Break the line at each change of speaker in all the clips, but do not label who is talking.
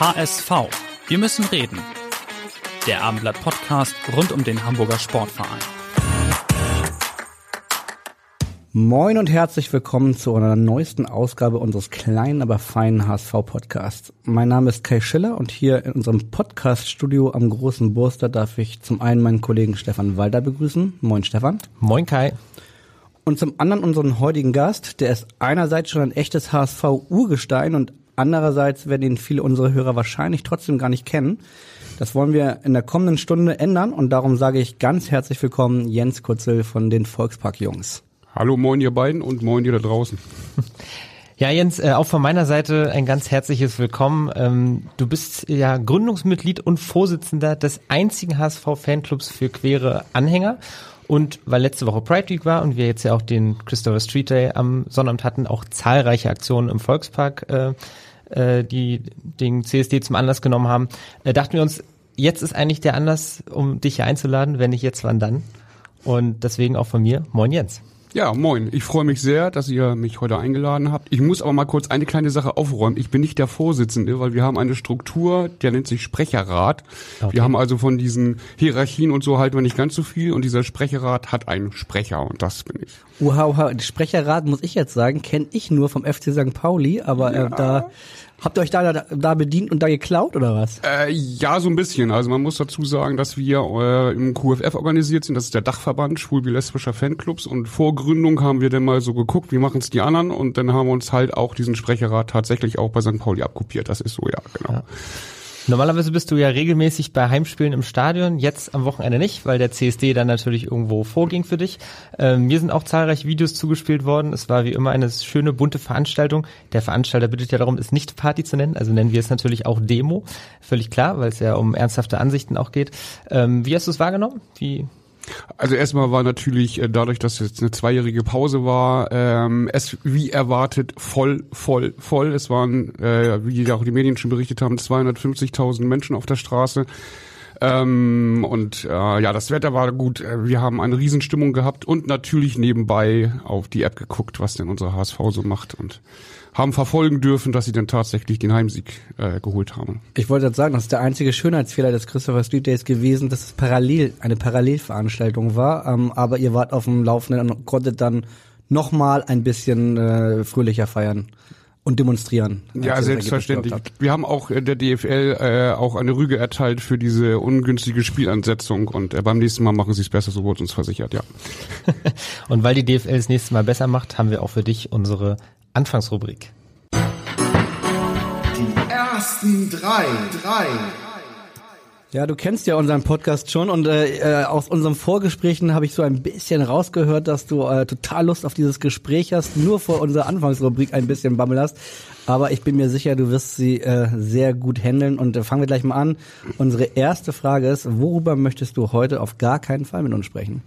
HSV. Wir müssen reden. Der Abendblatt Podcast rund um den Hamburger Sportverein.
Moin und herzlich willkommen zu einer neuesten Ausgabe unseres kleinen, aber feinen HSV-Podcasts. Mein Name ist Kai Schiller und hier in unserem Podcast-Studio am Großen Burster darf ich zum einen meinen Kollegen Stefan Walder begrüßen. Moin Stefan.
Moin Kai.
Und zum anderen unseren heutigen Gast, der ist einerseits schon ein echtes HSV-Urgestein und Andererseits werden ihn viele unserer Hörer wahrscheinlich trotzdem gar nicht kennen. Das wollen wir in der kommenden Stunde ändern und darum sage ich ganz herzlich willkommen Jens Kutzel von den Volkspark-Jungs.
Hallo, moin ihr beiden und moin ihr da draußen.
Ja, Jens, äh, auch von meiner Seite ein ganz herzliches Willkommen. Ähm, du bist ja Gründungsmitglied und Vorsitzender des einzigen HSV-Fanclubs für queere Anhänger. Und weil letzte Woche Pride Week war und wir jetzt ja auch den Christopher Street Day am Sonnabend hatten, auch zahlreiche Aktionen im Volkspark äh, äh, die den CSD zum Anlass genommen haben, äh, dachten wir uns, jetzt ist eigentlich der Anlass, um dich hier einzuladen. Wenn nicht jetzt, wann dann? Und deswegen auch von mir, moin Jens.
Ja, moin. Ich freue mich sehr, dass ihr mich heute eingeladen habt. Ich muss aber mal kurz eine kleine Sache aufräumen. Ich bin nicht der Vorsitzende, weil wir haben eine Struktur, der nennt sich Sprecherrat. Okay. Wir haben also von diesen Hierarchien und so halten wir nicht ganz so viel und dieser Sprecherrat hat einen Sprecher und das bin ich.
Wow, wow. Sprecherrat muss ich jetzt sagen, kenne ich nur vom FC St. Pauli, aber äh, ja. da Habt ihr euch da, da, da bedient und da geklaut oder was?
Äh, ja, so ein bisschen. Also man muss dazu sagen, dass wir äh, im QFF organisiert sind. Das ist der Dachverband schwul-lesbischer Fanclubs. Und vor Gründung haben wir dann mal so geguckt, wie machen es die anderen. Und dann haben wir uns halt auch diesen Sprecherrat tatsächlich auch bei St. Pauli abkopiert. Das ist so, ja, genau. Ja.
Normalerweise bist du ja regelmäßig bei Heimspielen im Stadion, jetzt am Wochenende nicht, weil der CSD dann natürlich irgendwo vorging für dich. Ähm, mir sind auch zahlreiche Videos zugespielt worden. Es war wie immer eine schöne, bunte Veranstaltung. Der Veranstalter bittet ja darum, es nicht Party zu nennen, also nennen wir es natürlich auch Demo. Völlig klar, weil es ja um ernsthafte Ansichten auch geht. Ähm, wie hast du es wahrgenommen? Wie
also erstmal war natürlich äh, dadurch, dass jetzt eine zweijährige Pause war, ähm, es wie erwartet voll, voll, voll. Es waren, äh, wie auch die Medien schon berichtet haben, 250.000 Menschen auf der Straße. Ähm, und äh, ja, das Wetter war gut. Äh, wir haben eine Riesenstimmung gehabt und natürlich nebenbei auf die App geguckt, was denn unsere HSV so macht und haben verfolgen dürfen, dass sie dann tatsächlich den Heimsieg äh, geholt haben.
Ich wollte jetzt sagen, das ist der einzige Schönheitsfehler des Christopher Street Days gewesen, dass es parallel eine Parallelveranstaltung war, ähm, aber ihr wart auf dem Laufenden und konntet dann nochmal ein bisschen äh, fröhlicher feiern und demonstrieren.
Ja, selbstverständlich. Wir haben auch der DFL äh, auch eine Rüge erteilt für diese ungünstige Spielansetzung und äh, beim nächsten Mal machen sie es besser, so wurde uns versichert, ja.
und weil die DFL das nächste Mal besser macht, haben wir auch für dich unsere Anfangsrubrik.
Die ersten drei, drei.
Ja, du kennst ja unseren Podcast schon und äh, äh aus unseren Vorgesprächen habe ich so ein bisschen rausgehört, dass du äh, total Lust auf dieses Gespräch hast, nur vor unserer Anfangsrubrik ein bisschen Bammel hast. Aber ich bin mir sicher, du wirst sie äh, sehr gut handeln und äh, fangen wir gleich mal an. Unsere erste Frage ist, worüber möchtest du heute auf gar keinen Fall mit uns sprechen?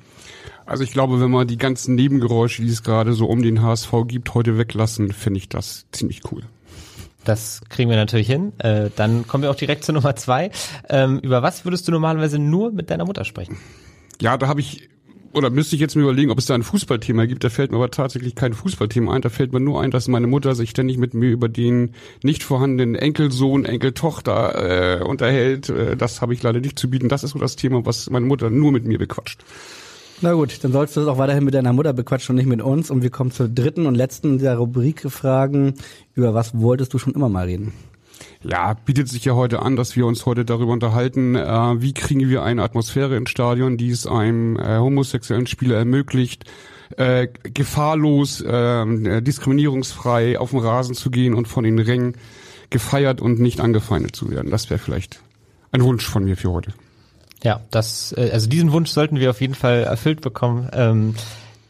Also ich glaube, wenn wir die ganzen Nebengeräusche, die es gerade so um den HSV gibt, heute weglassen, finde ich das ziemlich cool.
Das kriegen wir natürlich hin. Äh, dann kommen wir auch direkt zur Nummer zwei. Ähm, über was würdest du normalerweise nur mit deiner Mutter sprechen?
Ja, da habe ich oder müsste ich jetzt mir überlegen, ob es da ein Fußballthema gibt. Da fällt mir aber tatsächlich kein Fußballthema ein. Da fällt mir nur ein, dass meine Mutter sich ständig mit mir über den nicht vorhandenen Enkelsohn, Enkeltochter äh, unterhält. Äh, das habe ich leider nicht zu bieten. Das ist so das Thema, was meine Mutter nur mit mir bequatscht.
Na gut, dann sollst du das auch weiterhin mit deiner Mutter bequatschen und nicht mit uns. Und wir kommen zur dritten und letzten der Rubrik Fragen. Über was wolltest du schon immer mal reden?
Ja, bietet sich ja heute an, dass wir uns heute darüber unterhalten, äh, wie kriegen wir eine Atmosphäre ins Stadion, die es einem äh, homosexuellen Spieler ermöglicht, äh, gefahrlos, äh, diskriminierungsfrei auf den Rasen zu gehen und von den Rängen gefeiert und nicht angefeindet zu werden. Das wäre vielleicht ein Wunsch von mir für heute.
Ja, das, äh, also diesen Wunsch sollten wir auf jeden Fall erfüllt bekommen. Ähm,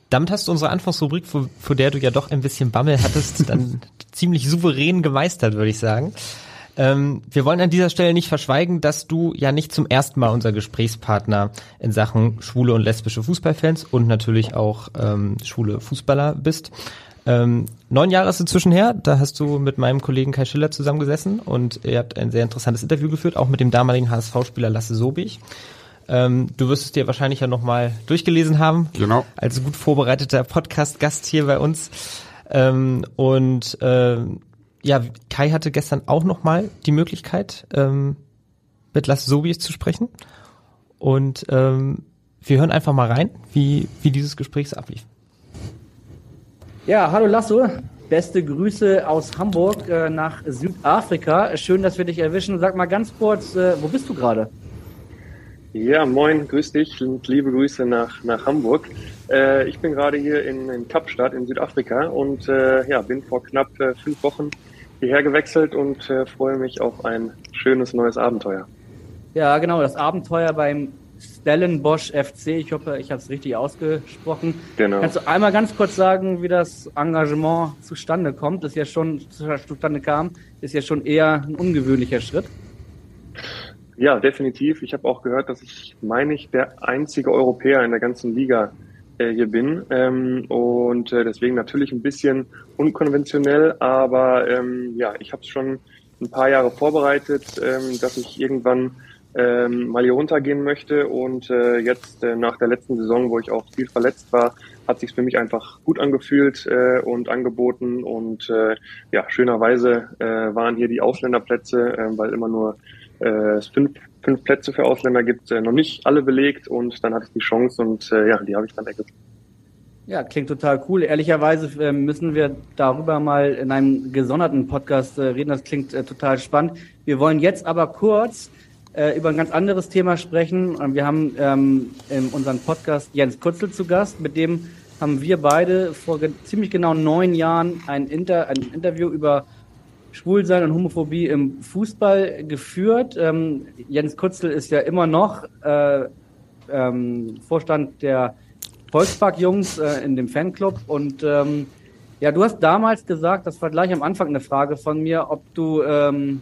damit hast du unsere Anfangsrubrik, vor, vor der du ja doch ein bisschen Bammel hattest, dann ziemlich souverän gemeistert, würde ich sagen. Ähm, wir wollen an dieser Stelle nicht verschweigen, dass du ja nicht zum ersten Mal unser Gesprächspartner in Sachen schwule und lesbische Fußballfans und natürlich auch ähm, schwule Fußballer bist. Ähm, neun Jahre ist inzwischen her, da hast du mit meinem Kollegen Kai Schiller zusammengesessen und ihr habt ein sehr interessantes Interview geführt, auch mit dem damaligen HSV-Spieler Lasse Sobich. Ähm, du wirst es dir wahrscheinlich ja nochmal durchgelesen haben.
Genau.
Als gut vorbereiteter Podcast-Gast hier bei uns. Ähm, und ähm, ja, Kai hatte gestern auch nochmal die Möglichkeit, ähm, mit Lasse Sobich zu sprechen. Und ähm, wir hören einfach mal rein, wie, wie dieses Gespräch so ablief.
Ja, hallo Lasso. Beste Grüße aus Hamburg äh, nach Südafrika. Schön, dass wir dich erwischen. Sag mal ganz kurz, äh, wo bist du gerade?
Ja, moin, grüß dich und liebe Grüße nach, nach Hamburg. Äh, ich bin gerade hier in, in Kapstadt in Südafrika und äh, ja, bin vor knapp äh, fünf Wochen hierher gewechselt und äh, freue mich auf ein schönes neues Abenteuer.
Ja, genau, das Abenteuer beim Stellenbosch FC. Ich hoffe, ich habe es richtig ausgesprochen.
Genau.
Kannst du einmal ganz kurz sagen, wie das Engagement zustande kommt? Das ja schon zustande kam, ist ja schon eher ein ungewöhnlicher Schritt.
Ja, definitiv. Ich habe auch gehört, dass ich, meine ich, der einzige Europäer in der ganzen Liga äh, hier bin ähm, und äh, deswegen natürlich ein bisschen unkonventionell, aber ähm, ja, ich habe es schon ein paar Jahre vorbereitet, ähm, dass ich irgendwann ähm, mal hier runtergehen möchte. Und äh, jetzt äh, nach der letzten Saison, wo ich auch viel verletzt war, hat sich für mich einfach gut angefühlt äh, und angeboten. Und äh, ja, schönerweise äh, waren hier die Ausländerplätze, äh, weil immer nur äh, fünf, fünf Plätze für Ausländer gibt, äh, noch nicht alle belegt. Und dann hatte ich die Chance und äh, ja, die habe ich dann ergriffen.
Ja, klingt total cool. Ehrlicherweise äh, müssen wir darüber mal in einem gesonderten Podcast äh, reden. Das klingt äh, total spannend. Wir wollen jetzt aber kurz äh, über ein ganz anderes Thema sprechen. Wir haben ähm, in unserem Podcast Jens Kutzel zu Gast. Mit dem haben wir beide vor ge ziemlich genau neun Jahren ein, Inter ein Interview über Schwulsein und Homophobie im Fußball geführt. Ähm, Jens Kutzel ist ja immer noch äh, ähm, Vorstand der Volkspark-Jungs äh, in dem Fanclub und ähm, ja, du hast damals gesagt, das war gleich am Anfang eine Frage von mir, ob du ähm,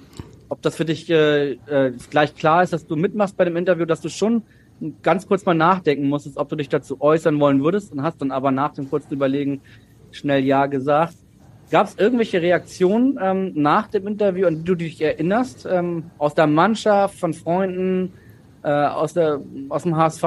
ob das für dich äh, äh, gleich klar ist, dass du mitmachst bei dem Interview, dass du schon ganz kurz mal nachdenken musstest, ob du dich dazu äußern wollen würdest und hast dann aber nach dem kurzen Überlegen schnell Ja gesagt. Gab es irgendwelche Reaktionen ähm, nach dem Interview, an die du dich erinnerst, ähm, aus der Mannschaft, von Freunden, äh, aus, der, aus dem HSV?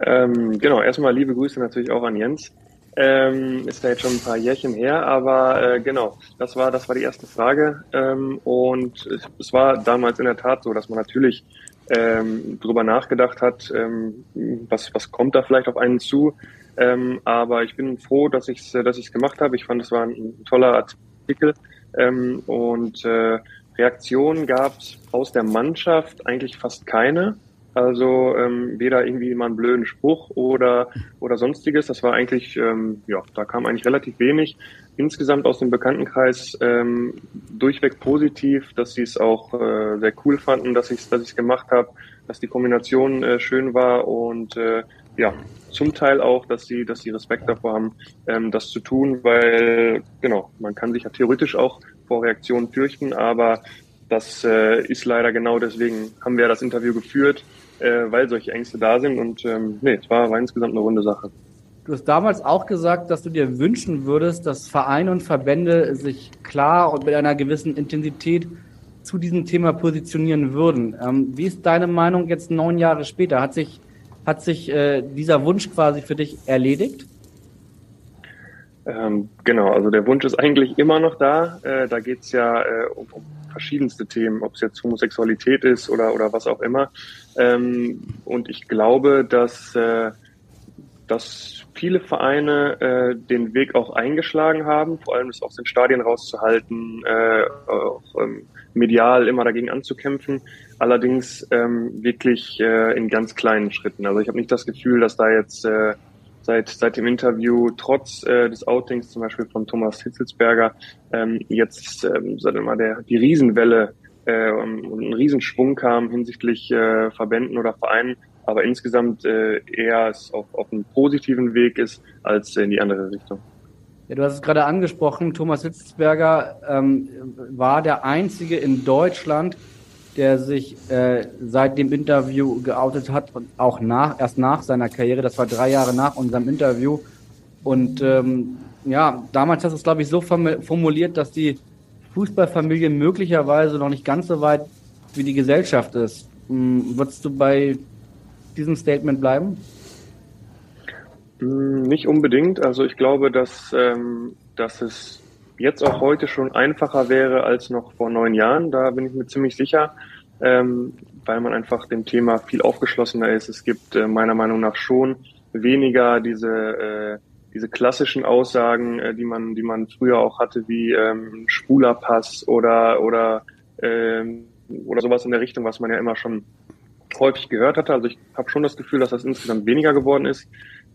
Ähm, genau, erstmal liebe Grüße natürlich auch an Jens. Ähm, ist ja jetzt schon ein paar Jährchen her, aber äh, genau, das war das war die erste Frage ähm, und es, es war damals in der Tat so, dass man natürlich ähm, drüber nachgedacht hat, ähm, was was kommt da vielleicht auf einen zu, ähm, aber ich bin froh, dass ich dass ich es gemacht habe. Ich fand, es war ein, ein toller Artikel ähm, und äh, Reaktionen gab es aus der Mannschaft eigentlich fast keine. Also ähm, weder irgendwie mal einen blöden Spruch oder oder sonstiges. Das war eigentlich, ähm, ja, da kam eigentlich relativ wenig. Insgesamt aus dem Bekanntenkreis ähm, durchweg positiv, dass sie es auch äh, sehr cool fanden, dass ich es dass ich's gemacht habe, dass die Kombination äh, schön war und äh, ja, zum Teil auch, dass sie, dass sie Respekt davor haben, ähm, das zu tun, weil genau, man kann sich ja theoretisch auch vor Reaktionen fürchten, aber das äh, ist leider genau deswegen haben wir das Interview geführt äh, weil solche Ängste da sind. Und ähm, nee, es war, war insgesamt eine runde Sache.
Du hast damals auch gesagt, dass du dir wünschen würdest, dass Vereine und Verbände sich klar und mit einer gewissen Intensität zu diesem Thema positionieren würden. Ähm, wie ist deine Meinung jetzt neun Jahre später? Hat sich, hat sich äh, dieser Wunsch quasi für dich erledigt?
Ähm, genau, also der Wunsch ist eigentlich immer noch da. Äh, da geht's ja äh, um, um verschiedenste Themen, ob es jetzt Homosexualität ist oder, oder was auch immer. Ähm, und ich glaube, dass, äh, dass viele Vereine äh, den Weg auch eingeschlagen haben, vor allem das aus den Stadien rauszuhalten, äh, auch ähm, medial immer dagegen anzukämpfen. Allerdings ähm, wirklich in ganz kleinen Schritten. Also ich habe nicht das Gefühl, dass da jetzt seit, seit dem Interview, trotz äh, des Outings zum Beispiel von Thomas Hitzelsberger, ähm, jetzt, ähm, sagen wir mal, der, die Riesenwelle äh, und ein Riesenschwung kam hinsichtlich äh, Verbänden oder Vereinen, aber insgesamt äh, eher es auf, auf einem positiven Weg ist als in die andere Richtung.
Ja, du hast es gerade angesprochen, Thomas Hitzberger ähm, war der Einzige in Deutschland, der sich äh, seit dem Interview geoutet hat und auch nach, erst nach seiner Karriere, das war drei Jahre nach unserem Interview. Und ähm, ja, damals hast du es, glaube ich, so formuliert, dass die Fußballfamilie möglicherweise noch nicht ganz so weit wie die Gesellschaft ist. Hm, würdest du bei diesem Statement bleiben?
Hm, nicht unbedingt. Also ich glaube, dass, ähm, dass es jetzt auch heute schon einfacher wäre als noch vor neun Jahren. Da bin ich mir ziemlich sicher, ähm, weil man einfach dem Thema viel aufgeschlossener ist. Es gibt äh, meiner Meinung nach schon weniger diese äh, diese klassischen Aussagen, äh, die man die man früher auch hatte, wie ähm, schwuler oder oder ähm, oder sowas in der Richtung, was man ja immer schon häufig gehört hatte. Also ich habe schon das Gefühl, dass das insgesamt weniger geworden ist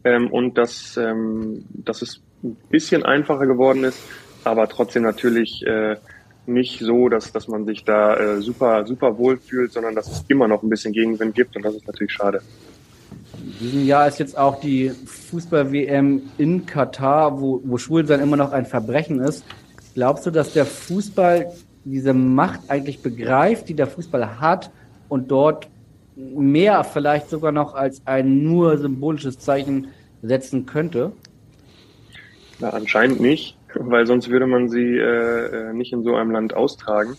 ähm, und dass, ähm, dass es ein bisschen einfacher geworden ist, aber trotzdem natürlich äh, nicht so, dass, dass man sich da äh, super, super wohl fühlt, sondern dass es immer noch ein bisschen Gegenwind gibt und das ist natürlich schade.
Diesem Jahr ist jetzt auch die Fußball-WM in Katar, wo, wo Schwulsein immer noch ein Verbrechen ist. Glaubst du, dass der Fußball diese Macht eigentlich begreift, die der Fußball hat und dort mehr vielleicht sogar noch als ein nur symbolisches Zeichen setzen könnte?
Na, anscheinend nicht, weil sonst würde man sie äh, äh, nicht in so einem Land austragen.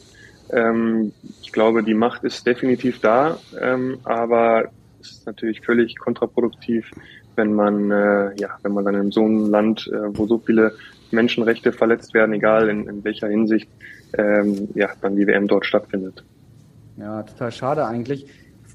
Ähm, ich glaube, die Macht ist definitiv da, ähm, aber es ist natürlich völlig kontraproduktiv, wenn man äh, ja, wenn man dann in so einem Land, äh, wo so viele Menschenrechte verletzt werden, egal in, in welcher Hinsicht, ähm, ja, dann die WM dort stattfindet.
Ja, total schade eigentlich.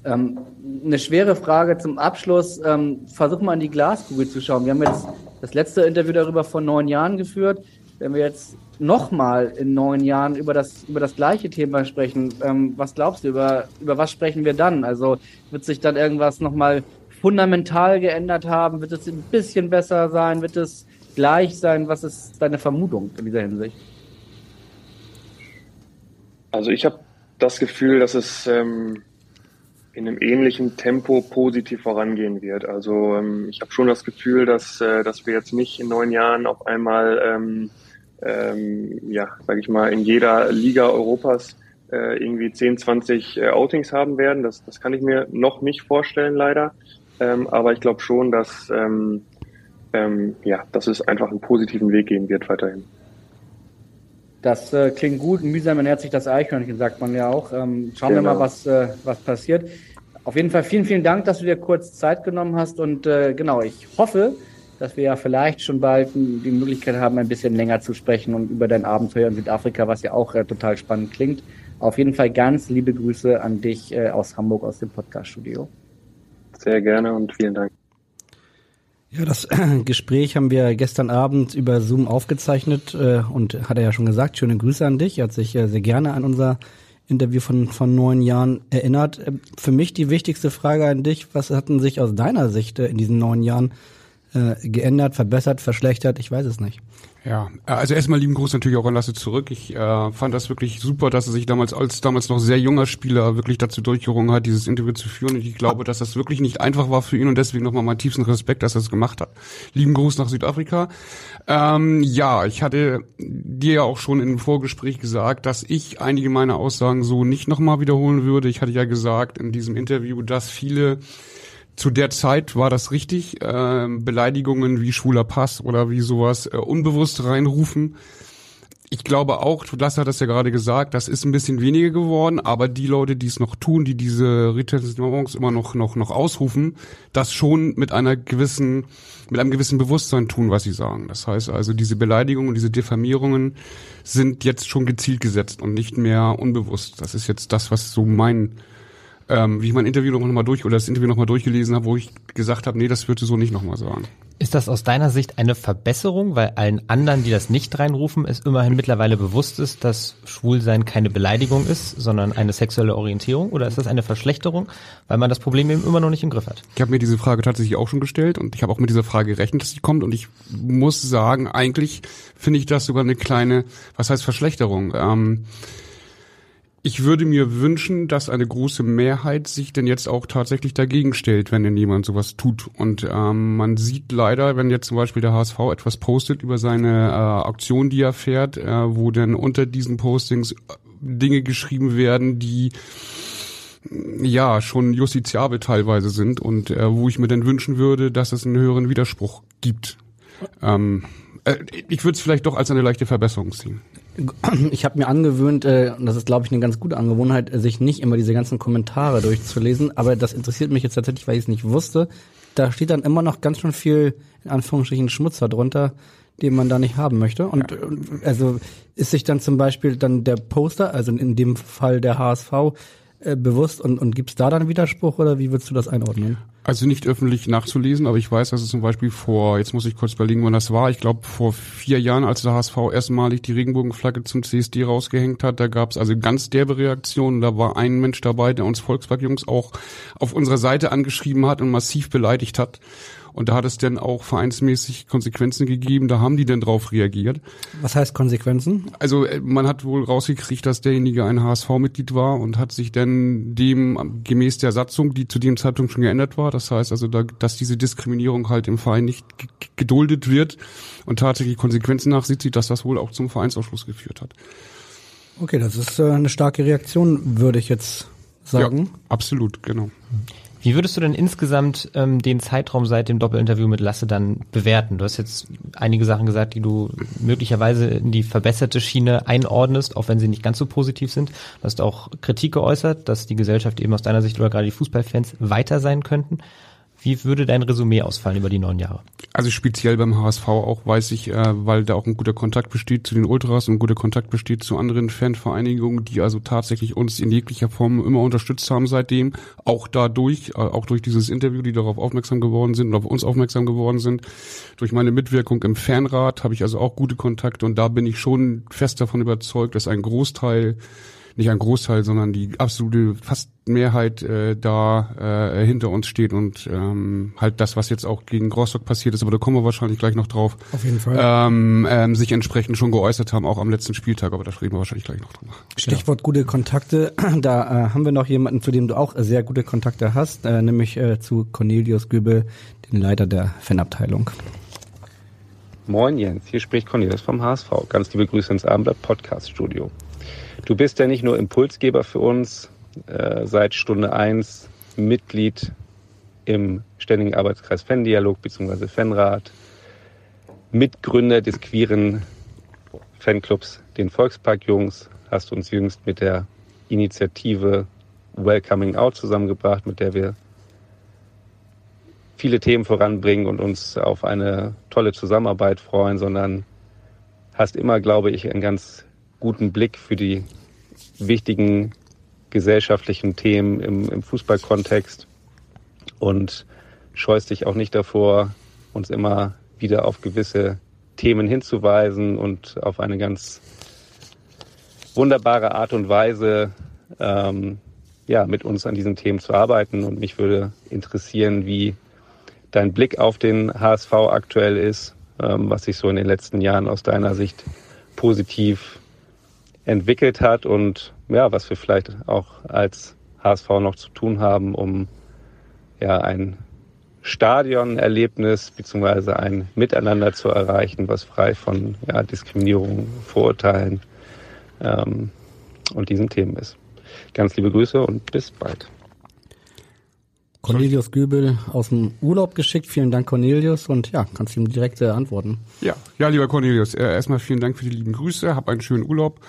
Ähm, eine schwere Frage zum Abschluss. Ähm, versuch mal in die Glaskugel zu schauen. Wir haben jetzt das letzte Interview darüber vor neun Jahren geführt. Wenn wir jetzt nochmal in neun Jahren über das, über das gleiche Thema sprechen, ähm, was glaubst du, über, über was sprechen wir dann? Also wird sich dann irgendwas nochmal fundamental geändert haben? Wird es ein bisschen besser sein? Wird es gleich sein? Was ist deine Vermutung in dieser Hinsicht?
Also ich habe das Gefühl, dass es ähm, in einem ähnlichen Tempo positiv vorangehen wird. Also ähm, ich habe schon das Gefühl, dass, äh, dass wir jetzt nicht in neun Jahren auf einmal, ähm, ähm, ja, sage ich mal, in jeder Liga Europas äh, irgendwie 10, 20 äh, Outings haben werden. Das, das kann ich mir noch nicht vorstellen, leider. Ähm, aber ich glaube schon, dass, ähm, ähm, ja, dass es einfach einen positiven Weg gehen wird weiterhin.
Das äh, klingt gut. Mühsam ernährt sich das Eichhörnchen, sagt man ja auch. Ähm, schauen genau. wir mal, genau. was, äh, was passiert. Auf jeden Fall vielen, vielen Dank, dass du dir kurz Zeit genommen hast. Und äh, genau, ich hoffe, dass wir ja vielleicht schon bald die Möglichkeit haben, ein bisschen länger zu sprechen und über dein Abenteuer in Südafrika, was ja auch äh, total spannend klingt. Auf jeden Fall ganz liebe Grüße an dich äh, aus Hamburg, aus dem Podcast-Studio.
Sehr gerne und vielen Dank.
Ja, das äh, Gespräch haben wir gestern Abend über Zoom aufgezeichnet äh, und hat er ja schon gesagt, schöne Grüße an dich. Er hat sich äh, sehr gerne an unser Interview von, von neun Jahren erinnert. Äh, für mich die wichtigste Frage an dich, was hat denn sich aus deiner Sicht äh, in diesen neun Jahren äh, geändert, verbessert, verschlechtert? Ich weiß es nicht.
Ja, also erstmal lieben Gruß natürlich auch an Lasse zurück. Ich äh, fand das wirklich super, dass er sich damals als damals noch sehr junger Spieler wirklich dazu durchgerungen hat, dieses Interview zu führen. Und ich glaube, dass das wirklich nicht einfach war für ihn und deswegen nochmal meinen tiefsten Respekt, dass er es gemacht hat. Lieben Gruß nach Südafrika. Ähm, ja, ich hatte dir ja auch schon im Vorgespräch gesagt, dass ich einige meiner Aussagen so nicht nochmal wiederholen würde. Ich hatte ja gesagt in diesem Interview, dass viele zu der Zeit war das richtig. Äh, Beleidigungen wie schwuler Pass oder wie sowas äh, unbewusst reinrufen. Ich glaube auch, Lasse hat das ja gerade gesagt, das ist ein bisschen weniger geworden, aber die Leute, die es noch tun, die diese Retentions immer noch, noch, noch ausrufen, das schon mit einer gewissen, mit einem gewissen Bewusstsein tun, was sie sagen. Das heißt also, diese Beleidigungen, diese Diffamierungen sind jetzt schon gezielt gesetzt und nicht mehr unbewusst. Das ist jetzt das, was so mein ähm, wie ich mein Interview noch mal durch oder das Interview noch mal durchgelesen habe, wo ich gesagt habe, nee, das würde so nicht noch mal sagen.
Ist das aus deiner Sicht eine Verbesserung, weil allen anderen, die das nicht reinrufen, es immerhin mittlerweile bewusst ist, dass Schwulsein keine Beleidigung ist, sondern eine sexuelle Orientierung? Oder ist das eine Verschlechterung, weil man das Problem eben immer noch nicht im Griff hat?
Ich habe mir diese Frage tatsächlich auch schon gestellt und ich habe auch mit dieser Frage gerechnet, dass sie kommt. Und ich muss sagen, eigentlich finde ich das sogar eine kleine, was heißt Verschlechterung? Ähm, Ich würde mir wünschen, dass eine große Mehrheit sich denn jetzt auch tatsächlich dagegen stellt, wenn denn jemand sowas tut. Und ähm, man sieht leider, wenn jetzt zum Beispiel der HSV etwas postet über seine äh, Aktion, die er fährt, äh, wo dann unter diesen Postings äh, Dinge geschrieben werden, die ja schon justiziabel teilweise sind und äh, wo ich mir dann wünschen würde, dass es einen höheren Widerspruch gibt. Ähm, äh, ich würde es vielleicht doch als eine leichte Verbesserung sehen.
Ich habe mir angewöhnt, äh, und das ist, glaube ich, eine ganz gute Angewohnheit, äh, sich nicht immer diese ganzen Kommentare durchzulesen. Aber das interessiert mich jetzt tatsächlich, weil ich es nicht wusste. Da steht dann immer noch ganz schön viel, in Anführungsstrichen, Schmutzer drunter, den man da nicht haben möchte. Und ja. also ist sich dann zum Beispiel dann der Poster, also in dem Fall der HSV, äh, bewusst und, und gibt es da dann Widerspruch oder wie würdest du das einordnen?
Also nicht öffentlich nachzulesen, aber ich weiß, dass es zum Beispiel vor, jetzt muss ich kurz überlegen, wann das war, ich glaube vor vier Jahren, als der HSV erstmalig die Regenbogenflagge zum CSD rausgehängt hat, da gab es also ganz derbe Reaktionen. Da war ein Mensch dabei, der uns Volkswagen-Jungs auch auf unserer Seite angeschrieben hat und massiv beleidigt hat. Und da hat es dann auch vereinsmäßig Konsequenzen gegeben. Da haben die dann drauf reagiert.
Was heißt Konsequenzen?
Also äh, man hat wohl rausgekriegt, dass derjenige ein HSV-Mitglied war und hat sich dann dem gemäß der Satzung, die zu dem Zeitpunkt schon geändert war, das heißt also, da, dass diese Diskriminierung halt im Verein nicht geduldet wird und tatsächlich Konsequenzen nachsieht, dass das wohl auch zum Vereinsausschluss geführt hat.
Okay, das ist äh, eine starke Reaktion, würde ich jetzt sagen.
Ja, absolut, genau.
Wie würdest du denn insgesamt ähm, den Zeitraum seit dem Doppelinterview mit Lasse dann bewerten? Du hast jetzt einige Sachen gesagt, die du möglicherweise in die verbesserte Schiene einordnest, auch wenn sie nicht ganz so positiv sind. Du hast auch Kritik geäußert, dass die Gesellschaft eben aus deiner Sicht oder gerade die Fußballfans weiter sein könnten. Wie würde dein Resümee ausfallen über die neun Jahre?
Also speziell beim HSV auch weiß ich, äh, weil da auch ein guter Kontakt besteht zu den Ultras und ein guter Kontakt besteht zu anderen Fanvereinigungen, die also tatsächlich uns in jeglicher Form immer unterstützt haben seitdem. Auch dadurch, äh, auch durch dieses Interview, die darauf aufmerksam geworden sind und auf uns aufmerksam geworden sind. Durch meine Mitwirkung im Fanrat habe ich also auch gute Kontakte und da bin ich schon fest davon überzeugt, dass ein Großteil nicht ein Großteil, sondern die absolute fast Mehrheit äh, da äh, hinter uns steht und ähm, halt das, was jetzt auch gegen Rostock passiert ist, aber da kommen wir wahrscheinlich gleich noch drauf.
Auf jeden Fall.
Ähm, ähm, sich entsprechend schon geäußert haben, auch am letzten Spieltag, aber da reden wir wahrscheinlich gleich noch drüber.
Stichwort ja. gute Kontakte, da äh, haben wir noch jemanden, zu dem du auch sehr gute Kontakte hast, äh, nämlich äh, zu Cornelius Göbel, den Leiter der Fanabteilung.
Moin Jens, hier spricht Cornelius vom HSV. Ganz liebe Grüße ins Abendblatt Podcast Studio. Du bist ja nicht nur Impulsgeber für uns, äh, seit Stunde eins Mitglied im Ständigen Arbeitskreis Fan-Dialog bzw. Fanrat, Mitgründer des queeren Fanclubs, den Volkspark-Jungs, hast du uns jüngst mit der Initiative Welcoming Out zusammengebracht, mit der wir viele Themen voranbringen und uns auf eine tolle Zusammenarbeit freuen, sondern hast immer, glaube ich, einen ganz guten Blick für die wichtigen gesellschaftlichen Themen im, im Fußballkontext und scheust dich auch nicht davor, uns immer wieder auf gewisse Themen hinzuweisen und auf eine ganz wunderbare Art und Weise ähm, ja, mit uns an diesen Themen zu arbeiten. Und mich würde interessieren, wie dein Blick auf den HSV aktuell ist, ähm, was sich so in den letzten Jahren aus deiner Sicht positiv entwickelt hat und ja, was wir vielleicht auch als HSV noch zu tun haben, um ja ein Stadionerlebnis bzw. ein Miteinander zu erreichen, was frei von ja, Diskriminierung, Vorurteilen ähm, und diesen Themen ist. Ganz liebe Grüße und bis bald.
Cornelius Göbel aus dem Urlaub geschickt. Vielen Dank, Cornelius. Und ja, kannst du ihm direkt äh, antworten.
Ja, ja, lieber Cornelius, äh, erstmal vielen Dank für die lieben Grüße. Hab einen schönen Urlaub.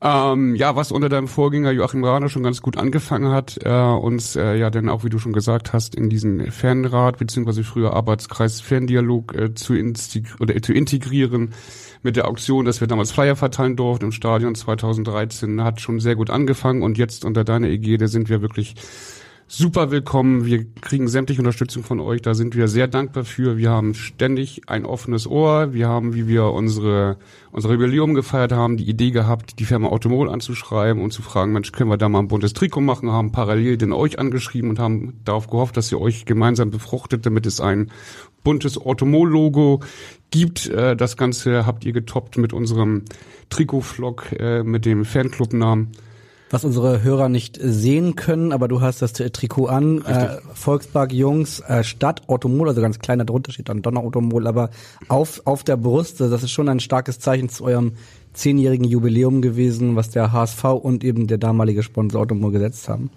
Ähm, ja, was unter deinem Vorgänger Joachim Rahner schon ganz gut angefangen hat, äh, uns äh, ja dann auch, wie du schon gesagt hast, in diesen Fanrat beziehungsweise früher Arbeitskreis Fandialog äh, zu, oder, äh, zu integrieren mit der Auktion, dass wir damals Flyer verteilen durften im Stadion 2013, hat schon sehr gut angefangen und jetzt unter deiner Ägide sind wir wirklich super willkommen. Wir kriegen sämtliche Unterstützung von euch. Da sind wir sehr dankbar für. Wir haben ständig ein offenes Ohr. Wir haben, wie wir unsere, unsere Jubiläum gefeiert haben, die Idee gehabt, die Firma Automol anzuschreiben und zu fragen, Mensch, können wir da mal ein buntes Trikot machen? Haben parallel den euch angeschrieben und haben darauf gehofft, dass ihr euch gemeinsam befruchtet, damit es ein buntes Automol-Logo gibt. Äh, das Ganze habt ihr getoppt mit unserem Trikot-Vlog, äh, mit dem Fanclub-Namen.
Was unsere Hörer nicht sehen können, aber du hast das Trikot an, äh, Volkspark Jungs, äh, Stadt Automol, also ganz kleiner drunter steht dann Donner Automol, aber auf, auf der Brust, das ist schon ein starkes Zeichen zu eurem zehnjährigen Jubiläum gewesen, was der HSV und eben der damalige Sponsor Automol gesetzt haben.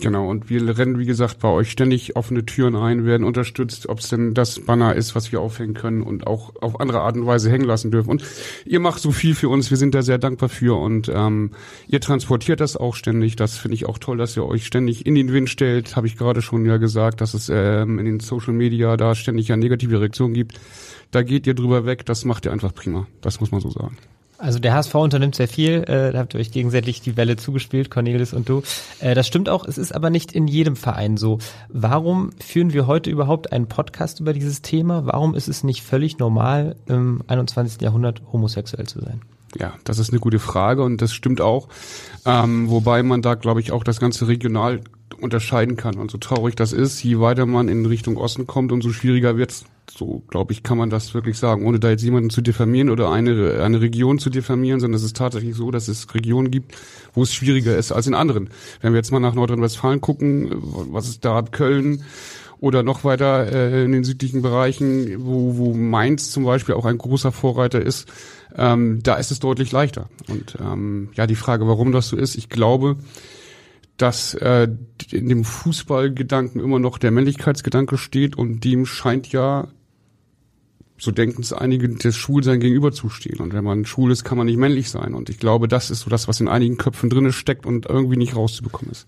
Genau, und wir rennen, wie gesagt, bei euch ständig offene Türen ein, werden unterstützt, ob es denn das Banner ist, was wir aufhängen können und auch auf andere Art und Weise hängen lassen dürfen. Und ihr macht so viel für uns, wir sind da sehr dankbar für und ähm, ihr transportiert das auch ständig. Das finde ich auch toll, dass ihr euch ständig in den Wind stellt. Habe ich gerade schon ja gesagt, dass es ähm, in den Social Media da ständig ja negative Reaktionen gibt. Da geht ihr drüber weg, das macht ihr einfach prima. Das muss man so sagen.
Also der HSV unternimmt sehr viel, äh, da habt ihr euch gegenseitig die Welle zugespielt, Cornelis und du. Äh, das stimmt auch, es ist aber nicht in jedem Verein so. Warum führen wir heute überhaupt einen Podcast über dieses Thema? Warum ist es nicht völlig normal, im 21. Jahrhundert homosexuell zu sein?
Ja, das ist eine gute Frage und das stimmt auch. Ähm, wobei man da, glaube ich, auch das Ganze regional unterscheiden kann. Und so traurig das ist, je weiter man in Richtung Osten kommt, umso schwieriger wird's. So, glaube ich, kann man das wirklich sagen, ohne da jetzt jemanden zu diffamieren oder eine, eine Region zu diffamieren, sondern es ist tatsächlich so, dass es Regionen gibt, wo es schwieriger ist als in anderen. Wenn wir jetzt mal nach Nordrhein-Westfalen gucken, was ist da Köln oder noch weiter äh, in den südlichen Bereichen, wo, wo Mainz zum Beispiel auch ein großer Vorreiter ist, ähm, da ist es deutlich leichter. Und ähm, ja, die Frage, warum das so ist, ich glaube, dass äh, in dem Fußballgedanken immer noch der Männlichkeitsgedanke steht und dem scheint ja, so denken es einige, das Schwulsein gegenüberzustehen. Und wenn man schwul ist, kann man nicht männlich sein. Und ich glaube, das ist so das, was in einigen Köpfen drinne steckt und irgendwie nicht rauszubekommen ist.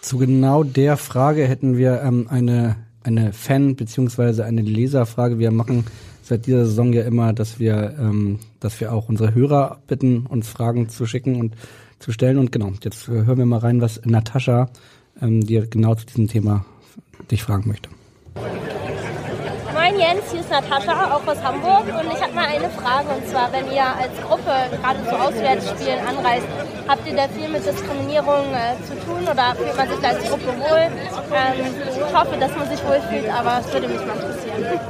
Zu genau der Frage hätten wir ähm, eine, eine Fan- beziehungsweise eine Leserfrage. Wir machen seit dieser Saison ja immer, dass wir, ähm, dass wir auch unsere Hörer bitten, uns Fragen zu schicken und zu stellen. Und genau, jetzt äh, hören wir mal rein, was Natascha ähm, dir genau zu diesem Thema dich fragen möchte.
Moin Jens, hier ist Natascha, auch aus Hamburg. Und ich habe mal eine Frage, und zwar, wenn ihr als Gruppe gerade zu Auswärtsspielen anreist, habt ihr da viel mit Diskriminierung äh, zu tun oder fühlt man sich da als Gruppe wohl? Ähm, ich hoffe, dass man sich wohlfühlt, aber es würde mich mal interessieren.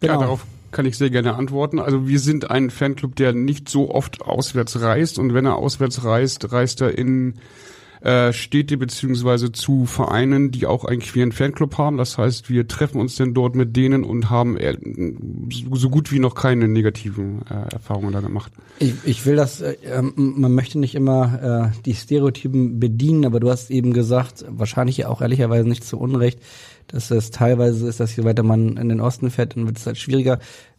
Genau. Ja, darauf kann ich sehr gerne antworten. Also wir sind ein Fanclub, der nicht so oft auswärts reist und wenn er auswärts reist, reist er in äh, Städte beziehungsweise zu Vereinen, die auch einen queeren Fanclub haben. Das heißt, wir treffen uns dann dort mit denen und haben äh, so gut wie noch keine negativen äh, Erfahrungen da gemacht.
Ich, ich will das, äh, ähm, man möchte nicht immer äh, die Stereotypen bedienen, aber du hast eben gesagt, wahrscheinlich auch ehrlicherweise nicht zu Unrecht, dass es teilweise ist, dass je weiter man in den Osten fährt, dann wird es halt schwieriger.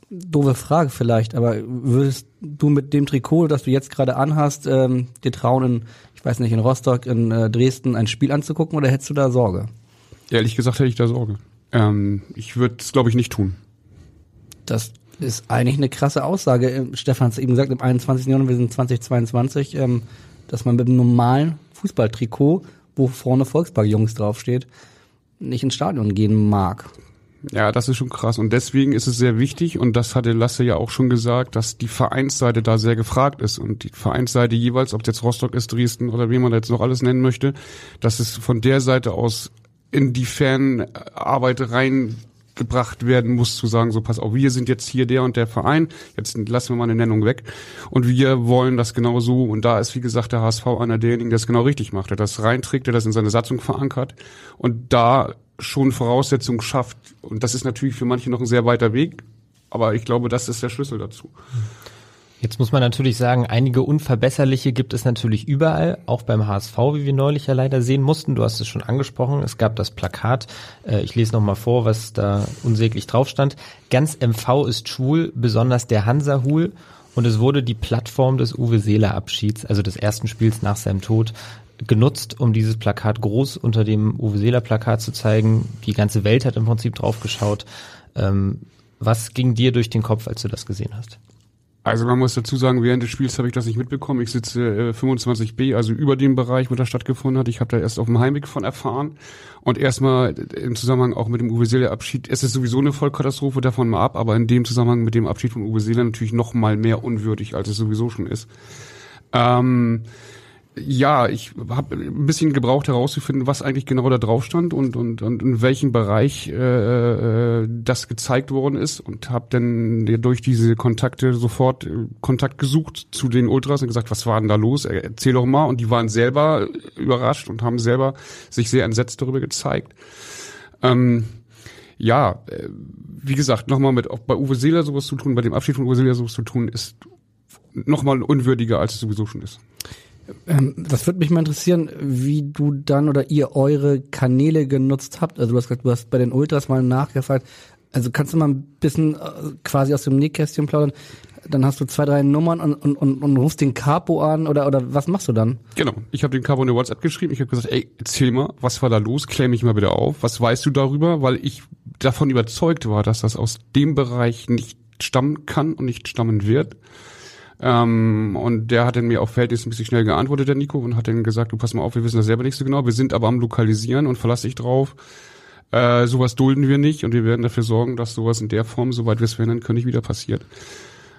Doofe Frage vielleicht, aber würdest du mit dem Trikot, das du jetzt gerade anhast, ähm, dir trauen, in, ich weiß nicht, in Rostock, in äh, Dresden ein Spiel anzugucken oder hättest du da Sorge?
Ehrlich gesagt hätte ich da Sorge. Ähm, ich würde es, glaube ich, nicht tun.
Das ist eigentlich eine krasse Aussage. Ähm, Stefan hat es eben gesagt, im 21. Jahrhundert, wir sind 2022, ähm, dass man mit einem normalen Fußballtrikot, wo vorne Volkspark-Jungs draufsteht, nicht ins Stadion gehen mag.
Ja, das ist schon krass. Und deswegen ist es sehr wichtig, und das hatte Lasse ja auch schon gesagt, dass die Vereinsseite da sehr gefragt ist. Und die Vereinsseite jeweils, ob jetzt Rostock ist, Dresden oder wie man jetzt noch alles nennen möchte, dass es von der Seite aus in die Fanarbeit reingebracht werden muss, zu sagen, so pass auf, wir sind jetzt hier der und der Verein, jetzt lassen wir mal eine Nennung weg und wir wollen das genau so und da ist, wie gesagt, der HSV einer derjenigen, der es genau richtig macht, der das reinträgt, der das in seine Satzung verankert und da schon Voraussetzungen schafft. Und das ist natürlich für manche noch ein sehr weiter Weg, aber ich glaube, das ist der Schlüssel dazu.
Jetzt muss man natürlich sagen, einige Unverbesserliche gibt es natürlich überall, auch beim HSV, wie wir neulich ja leider sehen mussten. Du hast es schon angesprochen. Es gab das Plakat. Äh, ich lese nochmal vor, was da unsäglich drauf stand. Ganz MV ist schwul, besonders der Hansa-Hul. Und es wurde die Plattform des Uwe Seeler Abschieds, also des ersten Spiels nach seinem Tod, genutzt, um dieses Plakat groß unter dem Uwe Seeler Plakat zu zeigen. Die ganze Welt hat im Prinzip drauf geschaut. Ähm, was ging dir durch den Kopf, als du das gesehen hast?
Also man muss dazu sagen, während des Spiels habe ich das nicht mitbekommen. Ich sitze äh, 25b, also über dem Bereich, wo das stattgefunden hat. Ich habe da erst auf dem Heimweg von erfahren. Und erstmal im Zusammenhang auch mit dem Uwe Seeler Abschied, es ist sowieso eine Vollkatastrophe davon mal ab, aber in dem Zusammenhang mit dem Abschied von Uwe Seeler natürlich noch mal mehr unwürdig, als es sowieso schon ist. Ähm, Ja, ich habe ein bisschen gebraucht herauszufinden, was eigentlich genau da drauf stand und, und, und in welchem Bereich äh, äh das gezeigt worden ist und habe dann durch diese Kontakte sofort äh, Kontakt gesucht zu den Ultras und gesagt, was war denn da los? Erzähl doch mal. Und die waren selber überrascht und haben selber sich sehr entsetzt darüber gezeigt. Ähm, ja, äh, wie gesagt, nochmal mit auch bei Uwe Seeler sowas zu tun, bei dem Abschied von Uwe Seeler sowas zu tun, ist nochmal unwürdiger, als es sowieso schon ist.
Ähm, das würde mich mal interessieren, wie du dann oder ihr eure Kanäle genutzt habt. Also du hast gesagt, du hast bei den Ultras mal nachgefragt. Also kannst du mal ein bisschen äh, quasi aus dem Nähkästchen plaudern? Dann hast du zwei, drei Nummern und, und, und, und rufst den Capo an oder, oder was machst du dann?
Genau. Ich habe den Capo eine WhatsApp geschrieben. Ich habe gesagt, ey, erzähl mal, was war da los? Klär mich mal bitte auf. Was weißt du darüber? Weil ich davon überzeugt war, dass das aus dem Bereich nicht stammen kann und nicht stammen wird. Ähm, und der hat dann mir auf verhältnismäßig schnell geantwortet, der Nico, und hat dann gesagt, du pass mal auf, wir wissen das selber nicht so genau, wir sind aber am Lokalisieren und verlass dich drauf. Äh, sowas dulden wir nicht und wir werden dafür sorgen, dass sowas in der Form, soweit wir es verhindern können, nicht wieder passiert.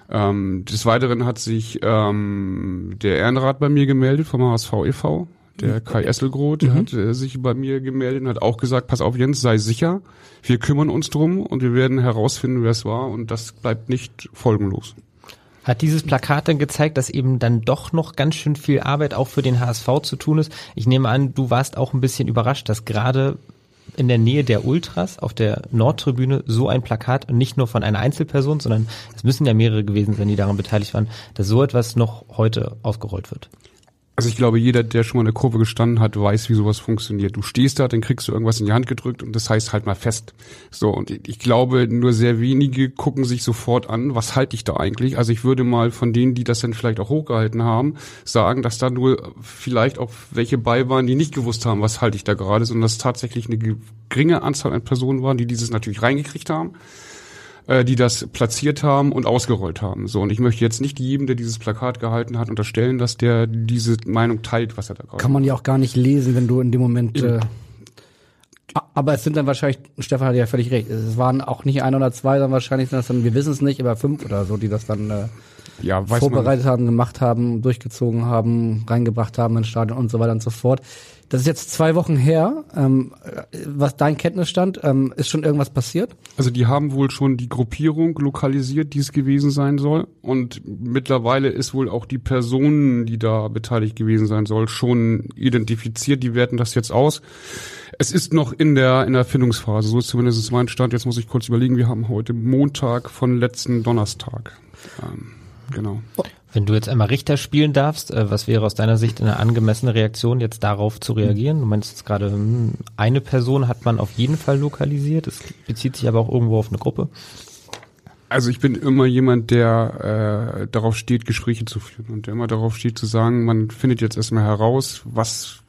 Ähm, des Weiteren hat sich ähm, der Ehrenrat bei mir gemeldet vom HSV e.V., der Kai Esselgroth, der mhm. hat äh, sich bei mir gemeldet und hat auch gesagt, pass auf Jens, sei sicher, wir kümmern uns drum und wir werden herausfinden, wer es war und das bleibt nicht folgenlos.
Hat dieses Plakat dann gezeigt, dass eben dann doch noch ganz schön viel Arbeit auch für den HSV zu tun ist? Ich nehme an, du warst auch ein bisschen überrascht, dass gerade in der Nähe der Ultras auf der Nordtribüne so ein Plakat und nicht nur von einer Einzelperson, sondern es müssen ja mehrere gewesen sein, die daran beteiligt waren, dass so etwas noch heute ausgerollt wird.
Also ich glaube, jeder, der schon mal in der Kurve gestanden hat, weiß, wie sowas funktioniert. Du stehst da, dann kriegst du irgendwas in die Hand gedrückt und das heißt halt mal fest. So, und ich glaube, nur sehr wenige gucken sich sofort an, was halte ich da eigentlich? Also ich würde mal von denen, die das dann vielleicht auch hochgehalten haben, sagen, dass da nur vielleicht auch welche bei waren, die nicht gewusst haben, was halte ich da gerade, sondern dass tatsächlich eine geringe Anzahl an Personen waren, die dieses natürlich reingekriegt haben äh, die das platziert haben und ausgerollt haben. So und ich möchte jetzt nicht jedem, der dieses Plakat gehalten hat, unterstellen, dass der diese Meinung teilt, was er da gerade.
Kann man ja auch gar nicht lesen, wenn du in dem Moment. Äh, aber es sind dann wahrscheinlich, Stefan hat ja völlig recht. Es waren auch nicht ein oder zwei, sondern wahrscheinlich sind das dann, wir wissen es nicht, aber fünf oder so, die das dann äh, ja, vorbereitet haben, gemacht haben, durchgezogen haben, reingebracht haben ins Stadion und so weiter und so fort. Das ist jetzt zwei Wochen her. Ähm, was dein Kenntnisstand, ähm, ist schon irgendwas passiert?
Also die haben wohl schon die Gruppierung lokalisiert, die es gewesen sein soll. Und mittlerweile ist wohl auch die Person, die da beteiligt gewesen sein soll, schon identifiziert. Die werten das jetzt aus. Es ist noch in der, in der Findungsphase. So ist zumindest mein Stand. Jetzt muss ich kurz überlegen. Wir haben heute Montag von letzten Donnerstag. Ähm, genau.
Wenn du jetzt einmal Richter spielen darfst, äh, was wäre aus deiner Sicht eine angemessene Reaktion, jetzt darauf zu reagieren? Du meinst jetzt gerade, hm, eine Person hat man auf jeden Fall lokalisiert, es bezieht sich aber auch irgendwo auf eine Gruppe.
Also ich bin immer jemand, der äh, darauf steht, Gespräche zu führen und der immer darauf steht zu sagen, man findet jetzt erstmal heraus, was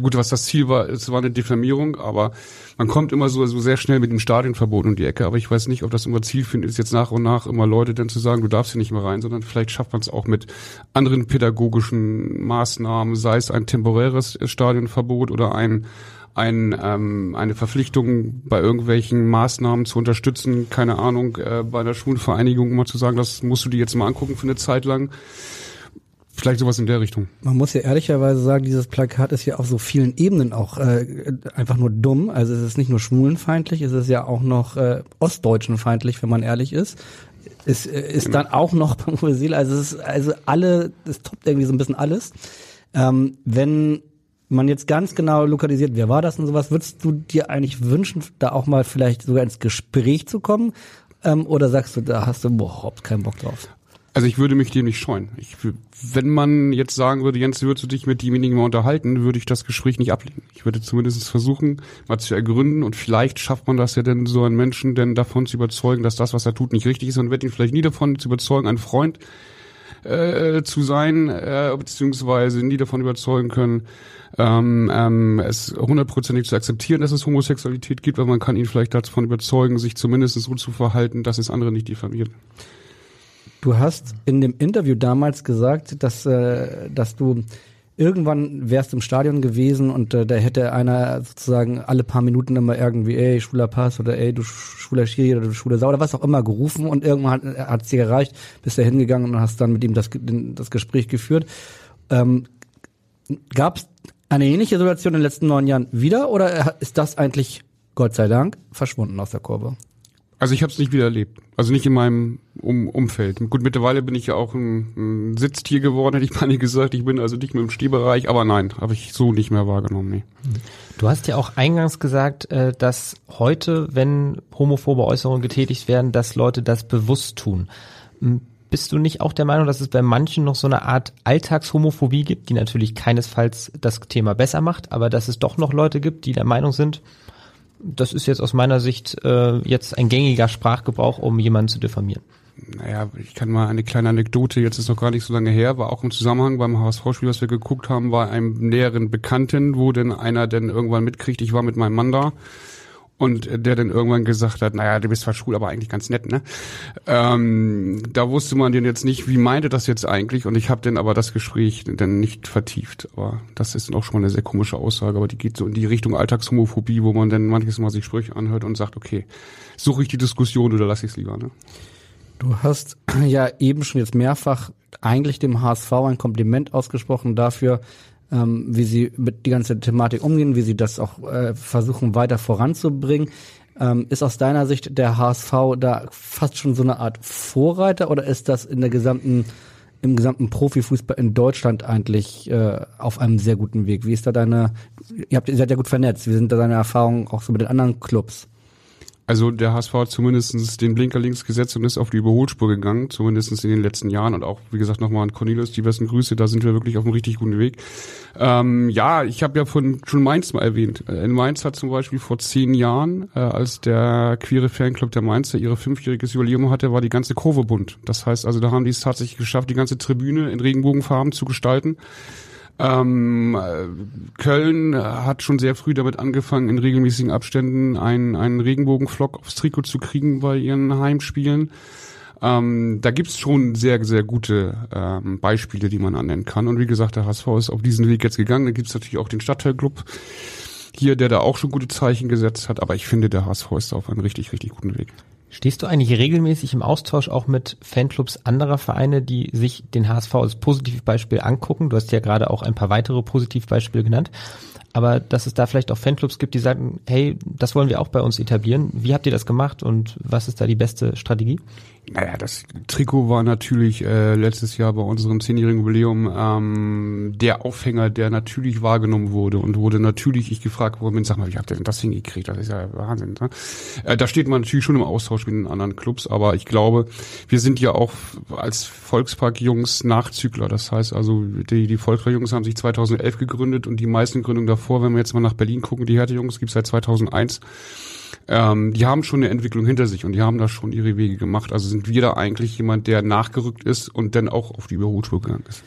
gut, was das Ziel war, es war eine Diffamierung, aber man kommt immer so, so sehr schnell mit dem Stadionverbot um die Ecke. Aber ich weiß nicht, ob das immer zielführend ist, jetzt nach und nach immer Leute dann zu sagen, du darfst hier nicht mehr rein, sondern vielleicht schafft man es auch mit anderen pädagogischen Maßnahmen, sei es ein temporäres Stadionverbot oder ein ein, ähm, eine Verpflichtung bei irgendwelchen Maßnahmen zu unterstützen, keine Ahnung, äh, bei einer Schulvereinigung mal zu sagen, das musst du dir jetzt mal angucken für eine Zeit lang. Vielleicht sowas in der Richtung.
Man muss ja ehrlicherweise sagen, dieses Plakat ist ja auf so vielen Ebenen auch äh, einfach nur dumm. Also es ist nicht nur schwulenfeindlich, es ist ja auch noch äh, ostdeutschenfeindlich, wenn man ehrlich ist. Es äh, ist genau. dann auch noch beim Uwesil, also es ist also alle, es toppt irgendwie so ein bisschen alles. Ähm, wenn man jetzt ganz genau lokalisiert, wer war das und sowas, würdest du dir eigentlich wünschen, da auch mal vielleicht sogar ins Gespräch zu kommen? Ähm, oder sagst du, da hast du überhaupt keinen Bock drauf?
Also ich würde mich dem nicht scheuen. Ich, wenn man jetzt sagen würde, Jens, würdest du dich mit demjenigen mal unterhalten, würde ich das Gespräch nicht ablehnen. Ich würde zumindest versuchen, mal zu ergründen und vielleicht schafft man das ja denn so einen Menschen denn davon zu überzeugen, dass das, was er tut, nicht richtig ist und wird ihn vielleicht nie davon zu überzeugen, ein Freund äh, zu sein, äh, beziehungsweise nie davon überzeugen können, ähm, ähm, es hundertprozentig zu akzeptieren, dass es Homosexualität gibt, weil man kann ihn vielleicht davon überzeugen, sich zumindest so zu verhalten, dass es andere nicht diffamiert.
Du hast in dem Interview damals gesagt, dass, äh, dass du irgendwann wärst im Stadion gewesen und äh, da hätte einer sozusagen alle paar Minuten immer irgendwie, ey, schwuler Pass oder ey, du schwuler Schiri oder du schwuler Sau oder was auch immer gerufen und irgendwann hat es dir gereicht, bist da hingegangen und hast dann mit ihm das, das Gespräch geführt. Ähm, Gab es eine ähnliche Situation in den letzten neun Jahren wieder oder ist das eigentlich, Gott sei Dank, verschwunden aus der Kurve?
Also ich habe es nicht wieder erlebt. Also nicht in meinem um Umfeld. Gut, mittlerweile bin ich ja auch ein, ein Sitztier geworden, hätte ich mal nicht gesagt. Ich bin also nicht mehr im Stehbereich, aber nein, habe ich so nicht mehr wahrgenommen. Nee.
Du hast ja auch eingangs gesagt, äh, dass heute, wenn homophobe Äußerungen getätigt werden, dass Leute das bewusst tun. Bist du nicht auch der Meinung, dass es bei manchen noch so eine Art Alltagshomophobie gibt, die natürlich keinesfalls das Thema besser macht, aber dass es doch noch Leute gibt, die der Meinung sind, das ist jetzt aus meiner Sicht äh, jetzt ein gängiger Sprachgebrauch, um jemanden zu diffamieren.
Naja, ich kann mal eine kleine Anekdote, jetzt ist noch gar nicht so lange her, war auch im Zusammenhang beim HSV-Spiel, was wir geguckt haben, war einem näheren Bekannten, wo denn einer denn irgendwann mitkriegt, ich war mit meinem Mann da und der dann irgendwann gesagt hat, naja, du bist zwar schwul, aber eigentlich ganz nett, ne? Ähm, da wusste man den jetzt nicht, wie meinte das jetzt eigentlich und ich habe dann aber das Gespräch dann nicht vertieft. Aber das ist auch schon mal eine sehr komische Aussage, aber die geht so in die Richtung Alltagshomophobie, wo man dann manches Mal sich Sprüche anhört und sagt, okay, suche ich die Diskussion oder lasse ich es lieber, ne?
Du hast ja eben schon jetzt mehrfach eigentlich dem HSV ein Kompliment ausgesprochen dafür, ähm, wie sie mit die ganze Thematik umgehen, wie sie das auch äh, versuchen weiter voranzubringen. Ähm, ist aus deiner Sicht der HSV da fast schon so eine Art Vorreiter oder ist das in der gesamten im gesamten Profifußball in Deutschland eigentlich äh, auf einem sehr guten Weg? Wie ist da deine, ihr, habt, ihr seid ja gut vernetzt, wie sind da deine Erfahrungen auch so mit den anderen Clubs?
Also der HSV hat zumindest den Blinker links gesetzt und ist auf die Überholspur gegangen, zumindest in den letzten Jahren. Und auch, wie gesagt, nochmal an Cornelius, die besten Grüße, da sind wir wirklich auf einem richtig guten Weg. Ähm, ja, ich habe ja von schon Mainz mal erwähnt. In Mainz hat zum Beispiel vor zehn Jahren, äh, als der queere Fanclub der Mainzer ihre fünfjähriges Jubiläum hatte, war die ganze Kurve bunt. Das heißt also, da haben die es tatsächlich geschafft, die ganze Tribüne in Regenbogenfarben zu gestalten. Ähm, Köln hat schon sehr früh damit angefangen, in regelmäßigen Abständen einen, einen Regenbogenflock aufs Trikot zu kriegen bei ihren Heimspielen. Ähm, da gibt's schon sehr, sehr gute ähm, Beispiele, die man annennen kann. Und wie gesagt, der HSV ist auf diesen Weg jetzt gegangen. Da gibt's natürlich auch den Stadtteilclub hier, der da auch schon gute Zeichen gesetzt hat. Aber ich finde, der HSV ist auf einem richtig, richtig guten Weg.
Stehst du eigentlich regelmäßig im Austausch auch mit Fanclubs anderer Vereine, die sich den HSV als Positivbeispiel angucken? Du hast ja gerade auch ein paar weitere Positivbeispiele genannt. Aber dass es da vielleicht auch Fanclubs gibt, die sagen, hey, das wollen wir auch bei uns etablieren. Wie habt ihr das gemacht und was ist da die beste Strategie?
Naja, das Trikot war natürlich äh, letztes Jahr bei unserem zehnjährigen Jubiläum ähm, der Aufhänger, der natürlich wahrgenommen wurde und wurde natürlich ich gefragt worden, sag mal, wie habt ihr denn das hingekriegt? Das ist ja Wahnsinn. Ne? Äh, da steht man natürlich schon im Austausch mit den anderen Clubs, aber ich glaube, wir sind ja auch als Volkspark-Jungs Nachzügler. Das heißt also, die, die Volkspark-Jungs haben sich 2011 gegründet und die meisten Gründungen davor, wenn wir jetzt mal nach Berlin gucken, die Härte-Jungs gibt seit 2001 ähm, die haben schon eine Entwicklung hinter sich und die haben da schon ihre Wege gemacht. Also sind wir da eigentlich jemand, der nachgerückt ist und dann auch auf die Überholspur gegangen ist.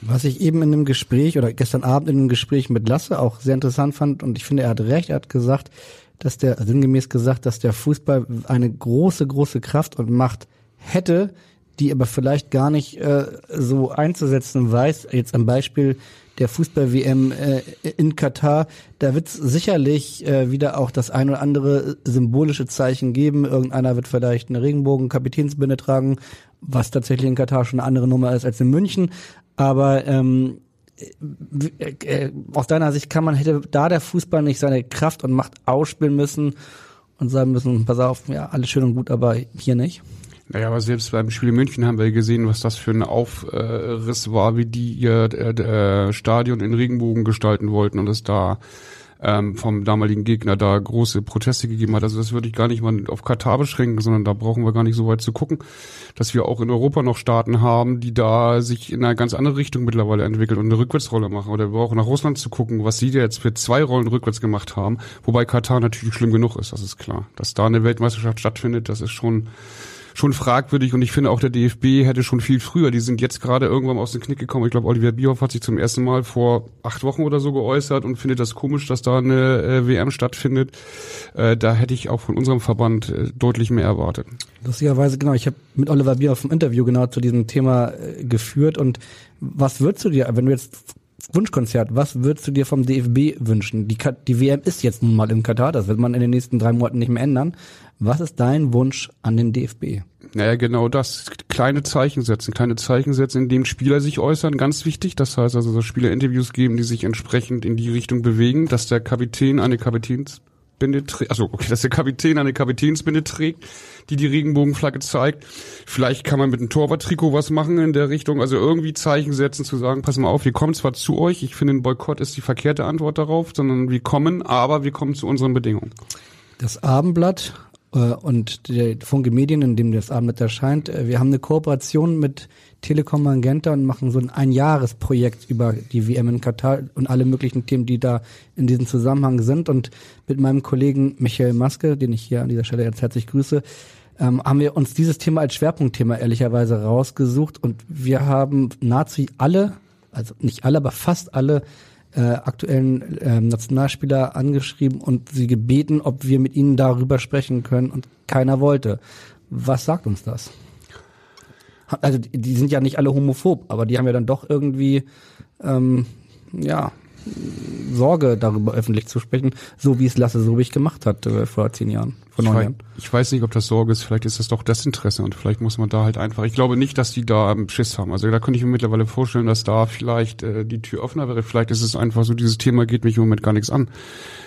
Was ich eben in einem Gespräch oder gestern Abend in einem Gespräch mit Lasse auch sehr interessant fand und ich finde, er hat recht, er hat gesagt, dass der, sinngemäß gesagt, dass der Fußball eine große, große Kraft und Macht hätte, die aber vielleicht gar nicht äh, so einzusetzen weiß. Jetzt am Beispiel der Fußball-WM äh, in Katar. Da wird es sicherlich äh, wieder auch das ein oder andere symbolische Zeichen geben. Irgendeiner wird vielleicht eine Regenbogen-Kapitänsbinde tragen, was tatsächlich in Katar schon eine andere Nummer ist als in München. Aber ähm, äh, äh, aus deiner Sicht kann man, hätte da der Fußball nicht seine Kraft und Macht ausspielen müssen und sagen müssen, pass auf, ja, alles schön und gut, aber hier nicht?
Naja, aber selbst beim Spiel in München haben wir gesehen, was das für ein Aufriss war, wie die ihr äh, Stadion in Regenbogen gestalten wollten und es da ähm, vom damaligen Gegner da große Proteste gegeben hat. Also das würde ich gar nicht mal auf Katar beschränken, sondern da brauchen wir gar nicht so weit zu gucken, dass wir auch in Europa noch Staaten haben, die da sich in eine ganz andere Richtung mittlerweile entwickeln und eine Rückwärtsrolle machen. Oder wir brauchen nach Russland zu gucken, was sie jetzt für zwei Rollen rückwärts gemacht haben, wobei Katar natürlich schlimm genug ist, das ist klar. Dass da eine Weltmeisterschaft stattfindet, das ist schon schon fragwürdig und ich finde auch der DFB hätte schon viel früher, die sind jetzt gerade irgendwann aus dem Knick gekommen. Ich glaube, Oliver Bierhoff hat sich zum ersten Mal vor acht Wochen oder so geäußert und findet das komisch, dass da eine äh, WM stattfindet. Äh, da hätte ich auch von unserem Verband äh, deutlich mehr erwartet.
Lustigerweise, genau, ich habe mit Oliver Bierhoff ein Interview genau zu diesem Thema äh, geführt und was würdest du dir, wenn du jetzt Wunschkonzert, was würdest du dir vom DFB wünschen? Die, die WM ist jetzt nun mal im Katar, das wird man in den nächsten drei Monaten nicht mehr ändern. Was ist dein Wunsch an den DFB?
Naja, genau das. Kleine Zeichen setzen, kleine Zeichen setzen, indem Spieler sich äußern, ganz wichtig. Das heißt also, dass Spieler Interviews geben, die sich entsprechend in die Richtung bewegen, dass der Kapitän eine Kapitänsbinde trägt, also okay, dass der Kapitän eine Kapitänsbinde trägt, die die Regenbogenflagge zeigt. Vielleicht kann man mit einem Torwarttrikot was machen in der Richtung, also irgendwie Zeichen setzen, zu sagen, pass mal auf, wir kommen zwar zu euch, ich finde, ein Boykott ist die verkehrte Antwort darauf, sondern wir kommen, aber wir kommen zu unseren Bedingungen.
Das Abendblatt und der Funke Medien, in dem das Abendblatt erscheint, äh, wir haben eine Kooperation mit Telekom Magenta und machen so ein Einjahresprojekt über die WM in Katar und alle möglichen Themen, die da in diesem Zusammenhang sind. Und mit meinem Kollegen Michael Maske, den ich hier an dieser Stelle jetzt herzlich grüße, ähm, haben wir uns dieses Thema als Schwerpunktthema ehrlicherweise rausgesucht und wir haben nahezu alle, also nicht alle, aber fast alle äh, aktuellen äh, Nationalspieler angeschrieben und sie gebeten, ob wir mit ihnen darüber sprechen können und keiner wollte. Was sagt uns das? Also die, sind ja nicht alle homophob, aber die haben ja dann doch irgendwie ähm, ja Sorge darüber öffentlich zu sprechen, so wie es Lasse Sobich gemacht hat äh, vor zehn Jahren, vor neun
ich
Jahren.
Weiß, ich weiß nicht, ob das Sorge ist, vielleicht ist das doch Desinteresse und vielleicht muss man da halt einfach, ich glaube nicht, dass die da ähm, Schiss haben. Also da könnte ich mir mittlerweile vorstellen, dass da vielleicht äh, die Tür offener wäre. Vielleicht ist es einfach so, dieses Thema geht mich im Moment gar nichts an.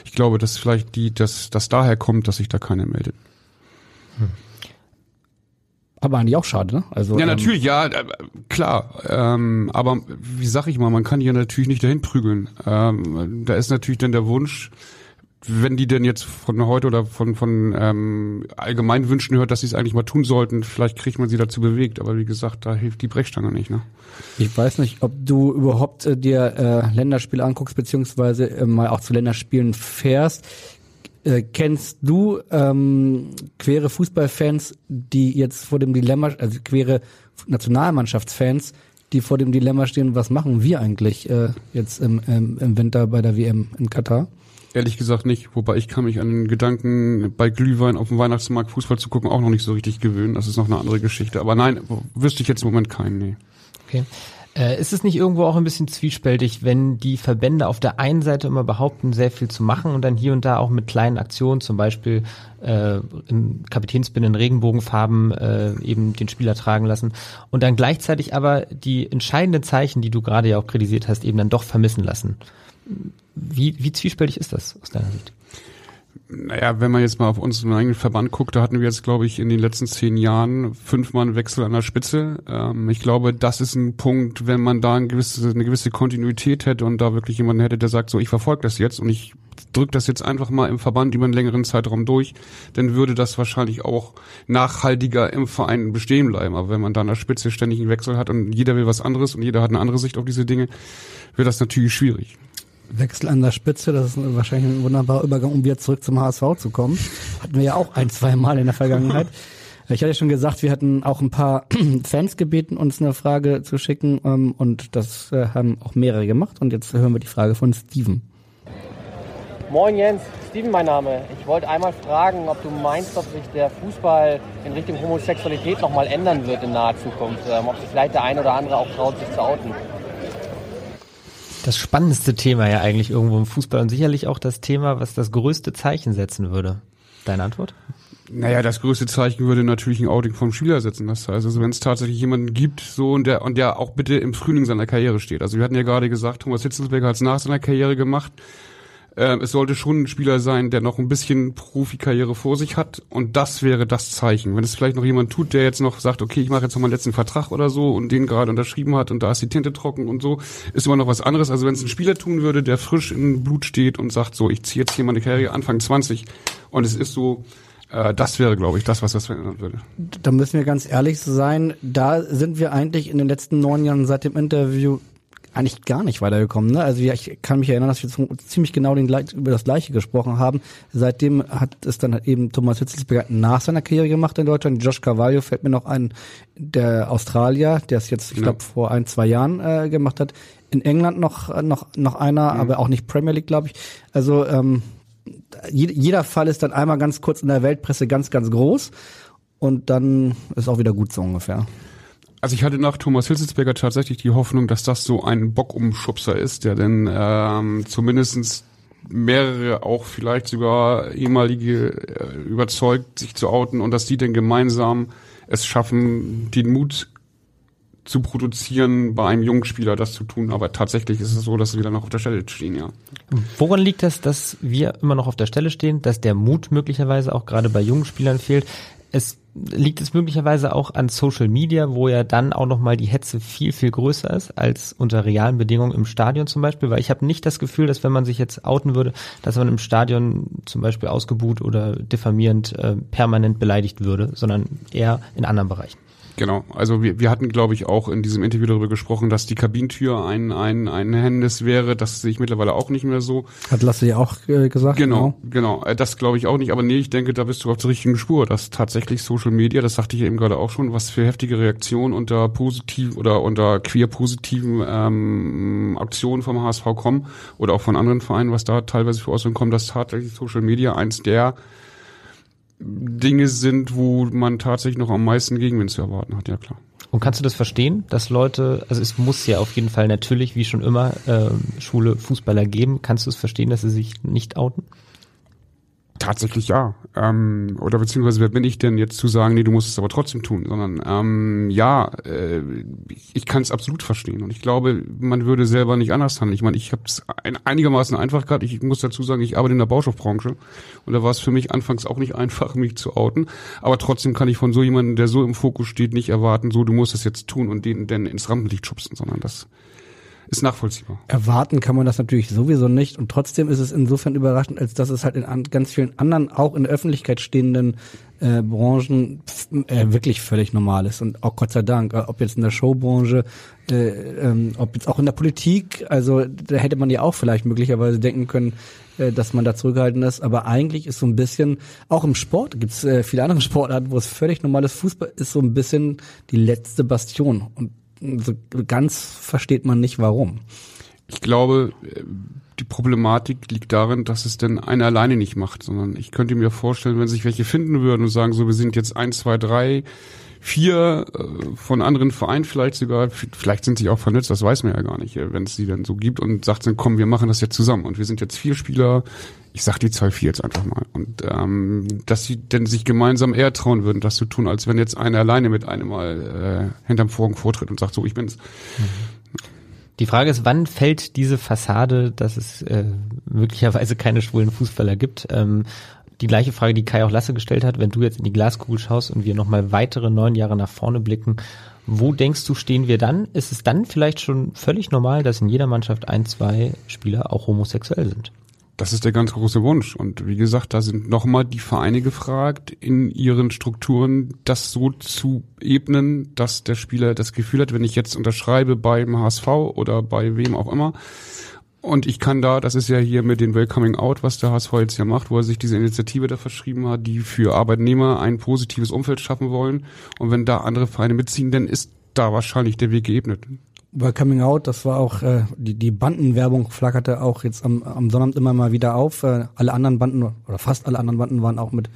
Ich glaube, dass vielleicht die, dass das daher kommt, dass sich da keiner meldet.
Aber eigentlich auch schade, ne? Also,
Ja,
ähm,
natürlich, ja, äh, klar. Ähm, aber wie sag ich mal, man kann ja natürlich nicht dahin prügeln. Ähm, da ist natürlich dann der Wunsch, wenn die denn jetzt von heute oder von von ähm, allgemein Wünschen hört, dass sie es eigentlich mal tun sollten, vielleicht kriegt man sie dazu bewegt. Aber wie gesagt, da hilft die Brechstange nicht. Ne?
Ich weiß nicht, ob du überhaupt äh, dir äh, Länderspiele anguckst, beziehungsweise äh, mal auch zu Länderspielen fährst. Äh, kennst du ähm, queere Fußballfans, die jetzt vor dem Dilemma, also queere Nationalmannschaftsfans, die vor dem Dilemma stehen, was machen wir eigentlich äh, jetzt im, im, im Winter bei der WM in Katar?
Ehrlich gesagt nicht. Wobei ich kann mich an den Gedanken, bei Glühwein auf dem Weihnachtsmarkt Fußball zu gucken, auch noch nicht so richtig gewöhnen. Das ist noch eine andere Geschichte. Aber nein, wüsste ich jetzt im Moment keinen. Nee.
Okay. Äh, ist es nicht irgendwo auch ein bisschen zwiespältig, wenn die Verbände auf der einen Seite immer behaupten, sehr viel zu machen und dann hier und da auch mit kleinen Aktionen, zum Beispiel äh, in Kapitänsbinden in Regenbogenfarben äh, eben den Spieler tragen lassen und dann gleichzeitig aber die entscheidenden Zeichen, die du gerade ja auch kritisiert hast, eben dann doch vermissen lassen. Wie, wie zwiespältig ist das aus deiner Sicht?
Naja, wenn man jetzt mal auf unseren eigenen Verband guckt, da hatten wir jetzt, glaube ich, in den letzten zehn Jahren fünfmal einen Wechsel an der Spitze. Ähm, ich glaube, das ist ein Punkt, wenn man da eine gewisse, eine gewisse Kontinuität hätte und da wirklich jemanden hätte, der sagt, so, ich verfolge das jetzt und ich drücke das jetzt einfach mal im Verband über einen längeren Zeitraum durch, dann würde das wahrscheinlich auch nachhaltiger im Verein bestehen bleiben. Aber wenn man da an der Spitze ständig einen Wechsel hat und jeder will was anderes und jeder hat eine andere Sicht auf diese Dinge, wird das natürlich schwierig.
Wechsel an der Spitze, das ist wahrscheinlich ein wunderbarer Übergang, um wieder zurück zum HSV zu kommen. Hatten wir ja auch ein, zwei Mal in der Vergangenheit. Ich hatte ja schon gesagt, wir hatten auch ein paar Fans gebeten, uns eine Frage zu schicken ähm, und das äh, haben auch mehrere gemacht und jetzt hören wir die Frage von Steven.
Moin Jens, Steven mein Name. Ich wollte einmal fragen, ob du meinst, ob sich der Fußball in Richtung Homosexualität nochmal ändern wird in naher Zukunft. Ähm, ob sich vielleicht der eine oder andere auch traut, sich zu outen.
Das spannendste Thema ja eigentlich irgendwo im Fußball und sicherlich auch das Thema, was das größte Zeichen setzen würde. Deine Antwort?
Naja, das größte Zeichen würde natürlich ein Outing vom Spieler setzen. Das heißt, also wenn es tatsächlich jemanden gibt, so und der und der auch bitte im Frühling seiner Karriere steht. Also wir hatten ja gerade gesagt, Thomas Hitzelsberger hat es nach seiner Karriere gemacht. Ähm, es sollte schon ein Spieler sein, der noch ein bisschen Profikarriere vor sich hat und das wäre das Zeichen. Wenn es vielleicht noch jemand tut, der jetzt noch sagt, okay, ich mache jetzt noch meinen letzten Vertrag oder so und den gerade unterschrieben hat und da ist die Tinte trocken und so, ist immer noch was anderes. Also wenn es ein Spieler tun würde, der frisch im Blut steht und sagt, so, ich ziehe jetzt hier meine Karriere Anfang 20 und es ist so, äh, das wäre, glaube ich, das, was das verändern würde.
Da müssen wir ganz ehrlich sein, da sind wir eigentlich in den letzten neun Jahren seit dem Interview eigentlich gar nicht weitergekommen. Ne? Also ja, ich kann mich erinnern, dass wir ziemlich genau den, über das Gleiche gesprochen haben. Seitdem hat es dann halt eben Thomas Hitzelsberger nach seiner Karriere gemacht in Deutschland. Josh Carvalho fällt mir noch ein, der Australier, der es jetzt, ich
Ja.
glaube, vor ein, zwei Jahren äh, gemacht hat. In England noch, noch, noch einer, aber auch nicht Premier League, glaube ich. Also ähm, jed- jeder Fall ist dann einmal ganz kurz in der Weltpresse ganz, ganz groß und dann ist auch wieder gut so ungefähr.
Also ich hatte nach Thomas Hitzelsberger tatsächlich die Hoffnung, dass das so ein Bockumschubser ist, der denn ähm, zumindestens mehrere auch vielleicht sogar ehemalige äh, überzeugt, sich zu outen und dass die dann gemeinsam es schaffen, den Mut zu produzieren, bei einem jungen Spieler das zu tun. Aber tatsächlich ist es so, dass wir dann noch auf der Stelle stehen, ja.
Woran liegt das, dass wir immer noch auf der Stelle stehen, dass der Mut möglicherweise auch gerade bei jungen Spielern fehlt? Es liegt es möglicherweise auch an Social Media, wo ja dann auch nochmal die Hetze viel, viel größer ist als unter realen Bedingungen im Stadion zum Beispiel, weil ich habe nicht das Gefühl, dass wenn man sich jetzt outen würde, dass man im Stadion zum Beispiel ausgebuht oder diffamierend äh, permanent beleidigt würde, sondern eher in anderen Bereichen.
Genau, also wir, wir hatten, glaube ich, auch in diesem Interview darüber gesprochen, dass die Kabinentür ein, ein, ein Hemmnis wäre. Das sehe ich mittlerweile auch nicht mehr so.
Hat Lasse ja auch äh, gesagt.
Genau, genau. genau. Das glaube ich auch nicht. Aber nee, ich denke, da bist du auf der richtigen Spur, dass tatsächlich Social Media, das sagte ich eben gerade auch schon, was für heftige Reaktionen unter positiv oder unter queer-positiven ähm, Aktionen vom HSV kommen oder auch von anderen Vereinen, was da teilweise für Äußerungen kommen, dass tatsächlich Social Media eins der Dinge sind, wo man tatsächlich noch am meisten Gegenwind zu erwarten hat, ja klar.
Und kannst du das verstehen, dass Leute, also es muss ja auf jeden Fall natürlich, wie schon immer, äh, Schule Fußballer geben. Kannst du es verstehen, dass sie sich nicht outen?
Tatsächlich ja. Ähm, oder beziehungsweise wer bin ich denn jetzt zu sagen, nee, du musst es aber trotzdem tun, sondern ähm, ja, äh, ich, kann es absolut verstehen und ich glaube, man würde selber nicht anders handeln. Ich meine, ich habe es ein, einigermaßen einfach gehabt. Ich muss dazu sagen, ich arbeite in der Baustoffbranche und da war es für mich anfangs auch nicht einfach, mich zu outen. Aber trotzdem kann ich von so jemandem, der so im Fokus steht, nicht erwarten, so du musst es jetzt tun und den denn ins Rampenlicht schubsen, sondern das ist nachvollziehbar.
Erwarten kann man das natürlich sowieso nicht und trotzdem ist es insofern überraschend, als dass es halt in an, ganz vielen anderen, auch in der Öffentlichkeit stehenden äh, Branchen äh, wirklich völlig normal ist. Und auch Gott sei Dank, ob jetzt in der Showbranche, äh, ähm, ob jetzt auch in der Politik, also da hätte man ja auch vielleicht möglicherweise denken können, äh, dass man da zurückgehalten ist, aber eigentlich ist so ein bisschen, auch im Sport gibt es äh, viele andere Sportarten, wo es völlig normales Fußball ist, so ein bisschen die letzte Bastion. Und ganz versteht man nicht warum.
Ich glaube, die Problematik liegt darin, dass es denn einer alleine nicht macht, sondern ich könnte mir vorstellen, wenn sich welche finden würden und sagen, so wir sind jetzt eins, zwei, drei, vier äh, von anderen Vereinen vielleicht sogar, vielleicht sind sie auch vernetzt, das weiß man ja gar nicht, wenn es sie dann so gibt und sagt dann, komm, wir machen das jetzt zusammen und wir sind jetzt vier Spieler, ich sag die Zahl vier jetzt einfach mal und ähm, dass sie denn sich gemeinsam eher trauen würden, das zu tun, als wenn jetzt einer alleine mit einem mal äh, hinterm Vorhang vortritt und sagt, so, ich bin's.
Die Frage ist, wann fällt diese Fassade, dass es äh, möglicherweise keine schwulen Fußballer gibt? Ähm, die gleiche Frage, die Kai auch Lasse gestellt hat, wenn du jetzt in die Glaskugel schaust und wir nochmal weitere neun Jahre nach vorne blicken, wo denkst du, stehen wir dann? Ist es dann vielleicht schon völlig normal, dass in jeder Mannschaft ein, zwei Spieler auch homosexuell sind?
Das ist der ganz große Wunsch. Und wie gesagt, da sind nochmal die Vereine gefragt, in ihren Strukturen das so zu ebnen, dass der Spieler das Gefühl hat, wenn ich jetzt unterschreibe beim HSV oder bei wem auch immer, und ich kann da, das ist ja hier mit dem Welcoming Out, was der HSV jetzt ja macht, wo er sich diese Initiative da verschrieben hat, die für Arbeitnehmer ein positives Umfeld schaffen wollen. Und wenn da andere Vereine mitziehen, dann ist da wahrscheinlich der Weg geebnet.
Welcoming Out, das war auch, äh, die, die Bandenwerbung flackerte auch jetzt am, am Sonnabend immer mal wieder auf. Äh, alle anderen Banden, oder fast alle anderen Banden waren auch mit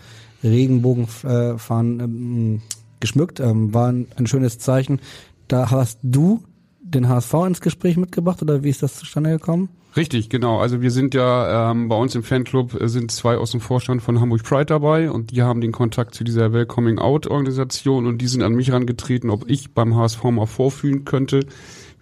Regenbogenfahren ähm, geschmückt, ähm, war ein, ein schönes Zeichen. Da hast du den HSV ins Gespräch mitgebracht oder wie ist das zustande gekommen?
Richtig, genau. Also wir sind ja ähm, bei uns im Fanclub äh, sind zwei aus dem Vorstand von Hamburg Pride dabei und die haben den Kontakt zu dieser Welcoming Out Organisation und die sind an mich herangetreten, ob ich beim HSV mal vorfühlen könnte,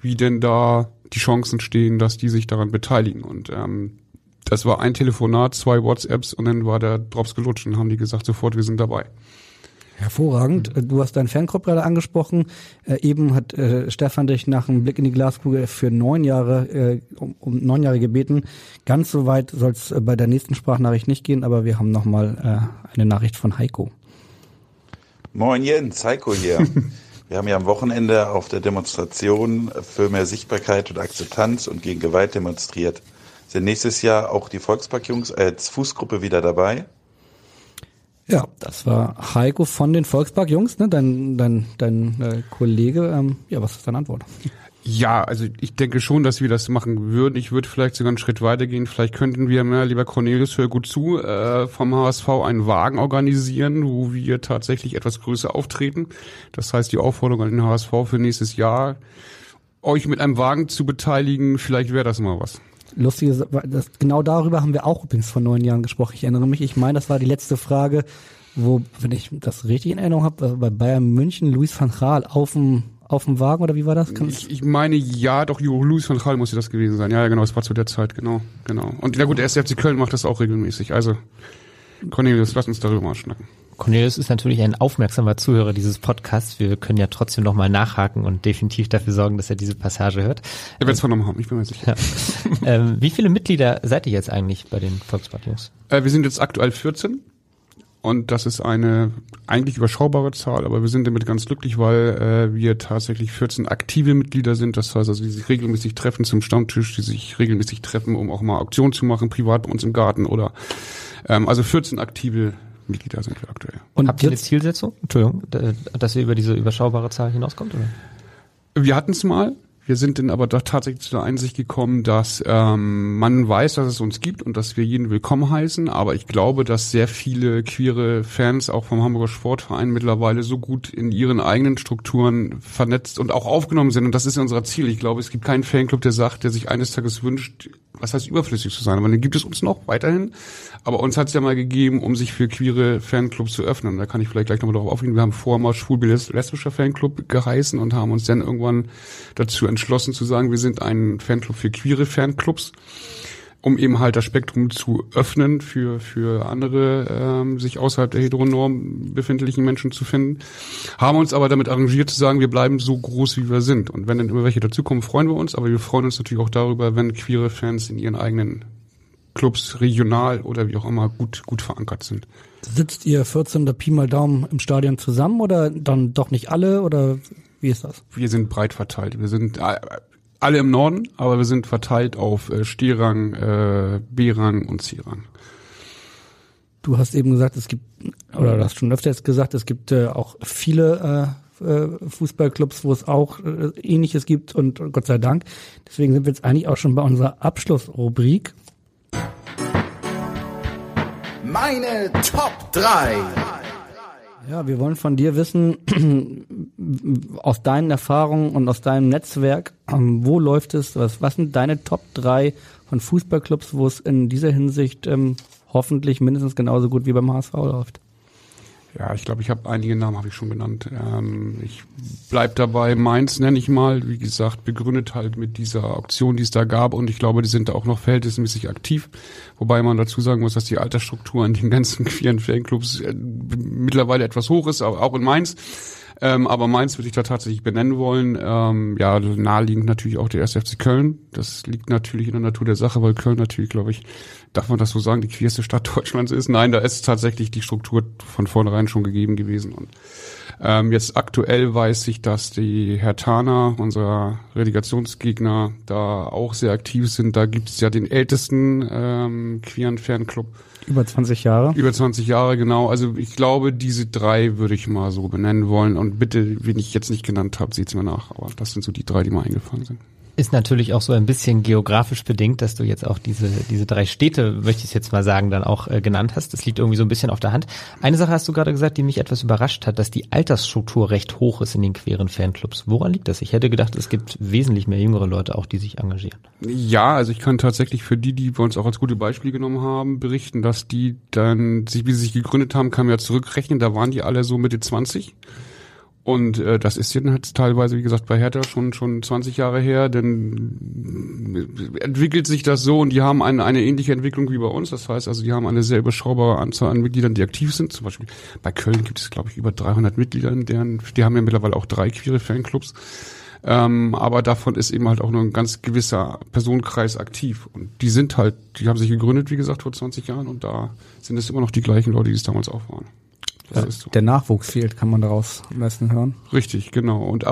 wie denn da die Chancen stehen, dass die sich daran beteiligen. Und ähm, das war ein Telefonat, zwei WhatsApps und dann war der Drops gelutscht und haben die gesagt, sofort, wir sind dabei.
Hervorragend. Äh, du hast deinen Fanclub gerade angesprochen. Äh, eben hat äh, Stefan dich nach einem Blick in die Glaskugel für neun Jahre, äh, um, um neun Jahre gebeten. Ganz so weit soll es äh, bei der nächsten Sprachnachricht nicht gehen, aber wir haben nochmal äh, eine Nachricht von Heiko.
Moin Jens, Heiko hier. wir haben ja am Wochenende auf der Demonstration für mehr Sichtbarkeit und Akzeptanz und gegen Gewalt demonstriert. Sind nächstes Jahr auch die Volksparkjungs als Fußgruppe wieder dabei?
Ja, das war Heiko von den Volkspark-Jungs, ne? dein, dein, dein äh, Kollege. Ähm, ja, was ist deine Antwort?
Ja, also ich denke schon, dass wir das machen würden. Ich würde vielleicht sogar einen Schritt weitergehen. Vielleicht könnten wir, na, lieber Cornelius, hör gut zu, äh, vom HSV einen Wagen organisieren, wo wir tatsächlich etwas größer auftreten. Das heißt, die Aufforderung an den HSV für nächstes Jahr, euch mit einem Wagen zu beteiligen, vielleicht wäre das mal was.
Lustige, das, genau darüber haben wir auch übrigens vor neun Jahren gesprochen. Ich erinnere mich, ich meine, das war die letzte Frage, wo, wenn ich das richtig in Erinnerung habe, bei Bayern München Luis van Gaal auf dem auf dem Wagen oder wie war das?
Ich, ich meine, ja, doch, Louis van Gaal musste das gewesen sein. Ja, ja, genau, es war zu der Zeit, genau, genau. Und na gut, der SFC Köln macht das auch regelmäßig. Also, Cornelius, lass uns darüber mal schnacken.
Cornelius ist natürlich ein aufmerksamer Zuhörer dieses Podcasts. Wir können ja trotzdem nochmal nachhaken und definitiv dafür sorgen, dass er diese Passage hört.
Er wird es vernommen haben, ich bin mir sicher.
Ja. ähm, wie viele Mitglieder seid ihr jetzt eigentlich bei den Volksbad-Jungs?
Äh, wir sind jetzt aktuell 14. Und das ist eine eigentlich überschaubare Zahl, aber wir sind damit ganz glücklich, weil äh, wir tatsächlich 14 aktive Mitglieder sind. Das heißt also, die sich regelmäßig treffen zum Stammtisch, die sich regelmäßig treffen, um auch mal Auktionen zu machen, privat bei uns im Garten oder ähm, also 14 aktive Mitglieder sind wir aktuell.
Und habt ihr eine Zielsetzung? Entschuldigung, dass ihr über diese überschaubare Zahl hinauskommt? Oder?
Wir hatten es mal, wir sind dann aber doch tatsächlich zu der Einsicht gekommen, dass ähm, man weiß, dass es uns gibt und dass wir jeden willkommen heißen. Aber ich glaube, dass sehr viele queere Fans auch vom Hamburger Sportverein mittlerweile so gut in ihren eigenen Strukturen vernetzt und auch aufgenommen sind. Und das ist unser Ziel. Ich glaube, es gibt keinen Fanclub, der sagt, der sich eines Tages wünscht, was heißt überflüssig zu sein. Aber dann gibt es uns noch weiterhin. Aber uns hat es ja mal gegeben, um sich für queere Fanclubs zu öffnen. Da kann ich vielleicht gleich nochmal darauf aufgehen. Wir haben vorher mal schwul-lesbischer Fanclub geheißen und haben uns dann irgendwann dazu entschlossen zu sagen, wir sind ein Fanclub für queere Fanclubs, um eben halt das Spektrum zu öffnen für, für andere ähm, sich außerhalb der Heteronorm befindlichen Menschen zu finden. Haben uns aber damit arrangiert zu sagen, wir bleiben so groß, wie wir sind. Und wenn dann immer welche dazukommen, freuen wir uns, aber wir freuen uns natürlich auch darüber, wenn queere Fans in ihren eigenen Clubs regional oder wie auch immer gut, gut verankert sind.
Sitzt ihr 14. Pi mal Daumen im Stadion zusammen oder dann doch nicht alle oder wie ist das?
Wir sind breit verteilt. Wir sind äh, alle im Norden, aber wir sind verteilt auf äh, Stierang, äh, B-Rang und C-Rang.
Du hast eben gesagt, es gibt, oder du hast schon öfter jetzt gesagt, es gibt äh, auch viele äh, äh Fußballclubs, wo es auch äh, Ähnliches gibt und Gott sei Dank. Deswegen sind wir jetzt eigentlich auch schon bei unserer Abschlussrubrik.
Meine Top 3.
Ja, wir wollen von dir wissen, aus deinen Erfahrungen und aus deinem Netzwerk, ähm, wo läuft es, was, was sind deine Top 3 von Fußballclubs, wo es in dieser Hinsicht ähm, hoffentlich mindestens genauso gut wie beim HSV läuft?
Ja, ich glaube, ich habe einige Namen habe ich schon genannt. Ähm, ich bleib dabei. Mainz nenne ich mal, wie gesagt, begründet halt mit dieser Auktion, die es da gab. Und ich glaube, die sind da auch noch verhältnismäßig aktiv. Wobei man dazu sagen muss, dass die Altersstruktur in den ganzen queeren Fanclubs äh, mittlerweile etwas hoch ist, aber auch in Mainz. Ähm, aber Mainz würde ich da tatsächlich benennen wollen. Ähm, ja, naheliegend natürlich auch der SFC Köln. Das liegt natürlich in der Natur der Sache, weil Köln natürlich, glaube ich, darf man das so sagen, die queerste Stadt Deutschlands ist. Nein, da ist tatsächlich die Struktur von vornherein schon gegeben gewesen. Und ähm, jetzt aktuell weiß ich, dass die Hertaner, unser Relegationsgegner, da auch sehr aktiv sind. Da gibt es ja den ältesten ähm, queeren Fanclub.
Über 20 Jahre?
Über 20 Jahre, genau. Also ich glaube, diese drei würde ich mal so benennen wollen. Und bitte, wen ich jetzt nicht genannt habe, seht's mir nach. Aber das sind so die drei, die mir eingefallen sind.
Ist natürlich auch so ein bisschen geografisch bedingt, dass du jetzt auch diese, diese drei Städte, möchte ich jetzt mal sagen, dann auch äh, genannt hast. Das liegt irgendwie so ein bisschen auf der Hand. Eine Sache hast du gerade gesagt, die mich etwas überrascht hat, dass die Altersstruktur recht hoch ist in den queeren Fanclubs. Woran liegt das? Ich hätte gedacht, es gibt wesentlich mehr jüngere Leute auch, die sich engagieren.
Ja, also ich kann tatsächlich für die, die wir uns auch als gute Beispiele genommen haben, berichten, dass die dann, wie sie sich gegründet haben, kann man ja zurückrechnen, da waren die alle so Mitte 20 und äh, das ist jetzt teilweise, wie gesagt, bei Hertha schon schon 20 Jahre her, denn entwickelt sich das so und die haben eine, eine ähnliche Entwicklung wie bei uns. Das heißt also, die haben eine sehr überschaubare Anzahl an Mitgliedern, die aktiv sind. Zum Beispiel bei Köln gibt es, glaube ich, über 300 Mitglieder, deren, die haben ja mittlerweile auch drei queere Fanclubs. Ähm, aber davon ist eben halt auch nur ein ganz gewisser Personenkreis aktiv. Und die sind halt, die haben sich gegründet, wie gesagt, vor 20 Jahren und da sind es immer noch die gleichen Leute, die es damals auch waren.
Ja, so. Der Nachwuchs fehlt, kann man daraus am besten hören.
Richtig, genau. Und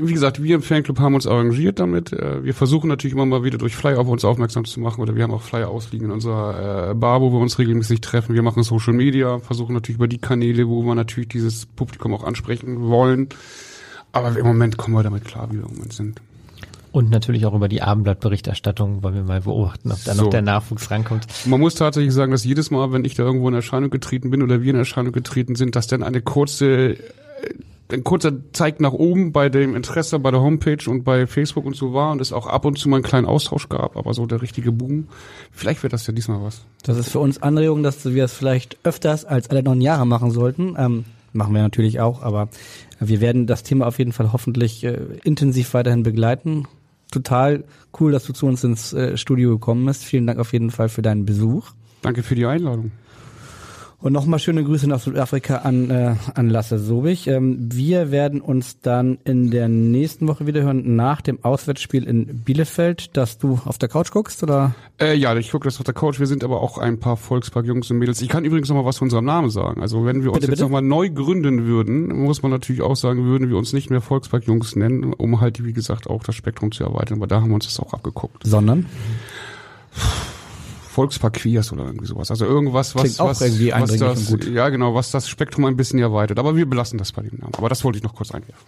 wie gesagt, wir im Fanclub haben uns arrangiert damit. Äh, wir versuchen natürlich immer mal wieder durch Flyer auf uns aufmerksam zu machen oder wir haben auch Flyer ausliegen in unserer äh, Bar, wo wir uns regelmäßig treffen. Wir machen Social Media, versuchen natürlich über die Kanäle, wo wir natürlich dieses Publikum auch ansprechen wollen. Aber im Moment kommen wir damit klar, wie wir im Moment sind.
Und natürlich auch über die Abendblattberichterstattung wollen wir mal beobachten, ob da so. noch der Nachwuchs rankommt.
Man muss tatsächlich sagen, dass jedes Mal, wenn ich da irgendwo in Erscheinung getreten bin oder wir in Erscheinung getreten sind, dass dann eine kurze ein kurzer Zeig nach oben bei dem Interesse bei der Homepage und bei Facebook und so war und es auch ab und zu mal einen kleinen Austausch gab, aber so der richtige Boom. Vielleicht wird das ja diesmal was.
Das ist für uns Anregung, dass wir es vielleicht öfters als alle neun Jahre machen sollten. Ähm, machen wir natürlich auch, aber wir werden das Thema auf jeden Fall hoffentlich äh, intensiv weiterhin begleiten. Total cool, dass du zu uns ins äh, Studio gekommen bist. Vielen Dank auf jeden Fall für deinen Besuch.
Danke für die Einladung.
Und nochmal schöne Grüße nach Südafrika an, äh, an Lasse Sobich. Ähm, wir werden uns dann in der nächsten Woche wieder hören, nach dem Auswärtsspiel in Bielefeld, dass du auf der Couch guckst, oder?
Äh, ja, ich gucke das auf der Couch. Wir sind aber auch ein paar Volkspark-Jungs und Mädels. Ich kann übrigens nochmal was zu unserem Namen sagen. Also wenn wir uns
Bitte,
jetzt nochmal neu gründen würden, muss man natürlich auch sagen, würden wir uns nicht mehr Volkspark-Jungs nennen, um halt, wie gesagt, auch das Spektrum zu erweitern. Aber da haben wir uns das auch abgeguckt.
Sondern?
Volkspark Queers oder irgendwie sowas. Also irgendwas, was,
Klingt auch
was,
irgendwie
was das,
und gut.
ja genau, was das Spektrum ein bisschen erweitert. Aber wir belassen das bei dem Namen. Aber das wollte ich noch kurz einwerfen.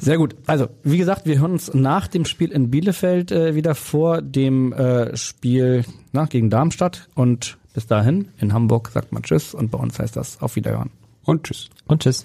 Sehr gut. Also, wie gesagt, wir hören uns nach dem Spiel in Bielefeld äh, wieder vor dem äh, Spiel na, gegen Darmstadt. Und bis dahin, in Hamburg sagt man Tschüss und bei uns heißt das Auf Wiederhören.
Und tschüss.
Und tschüss.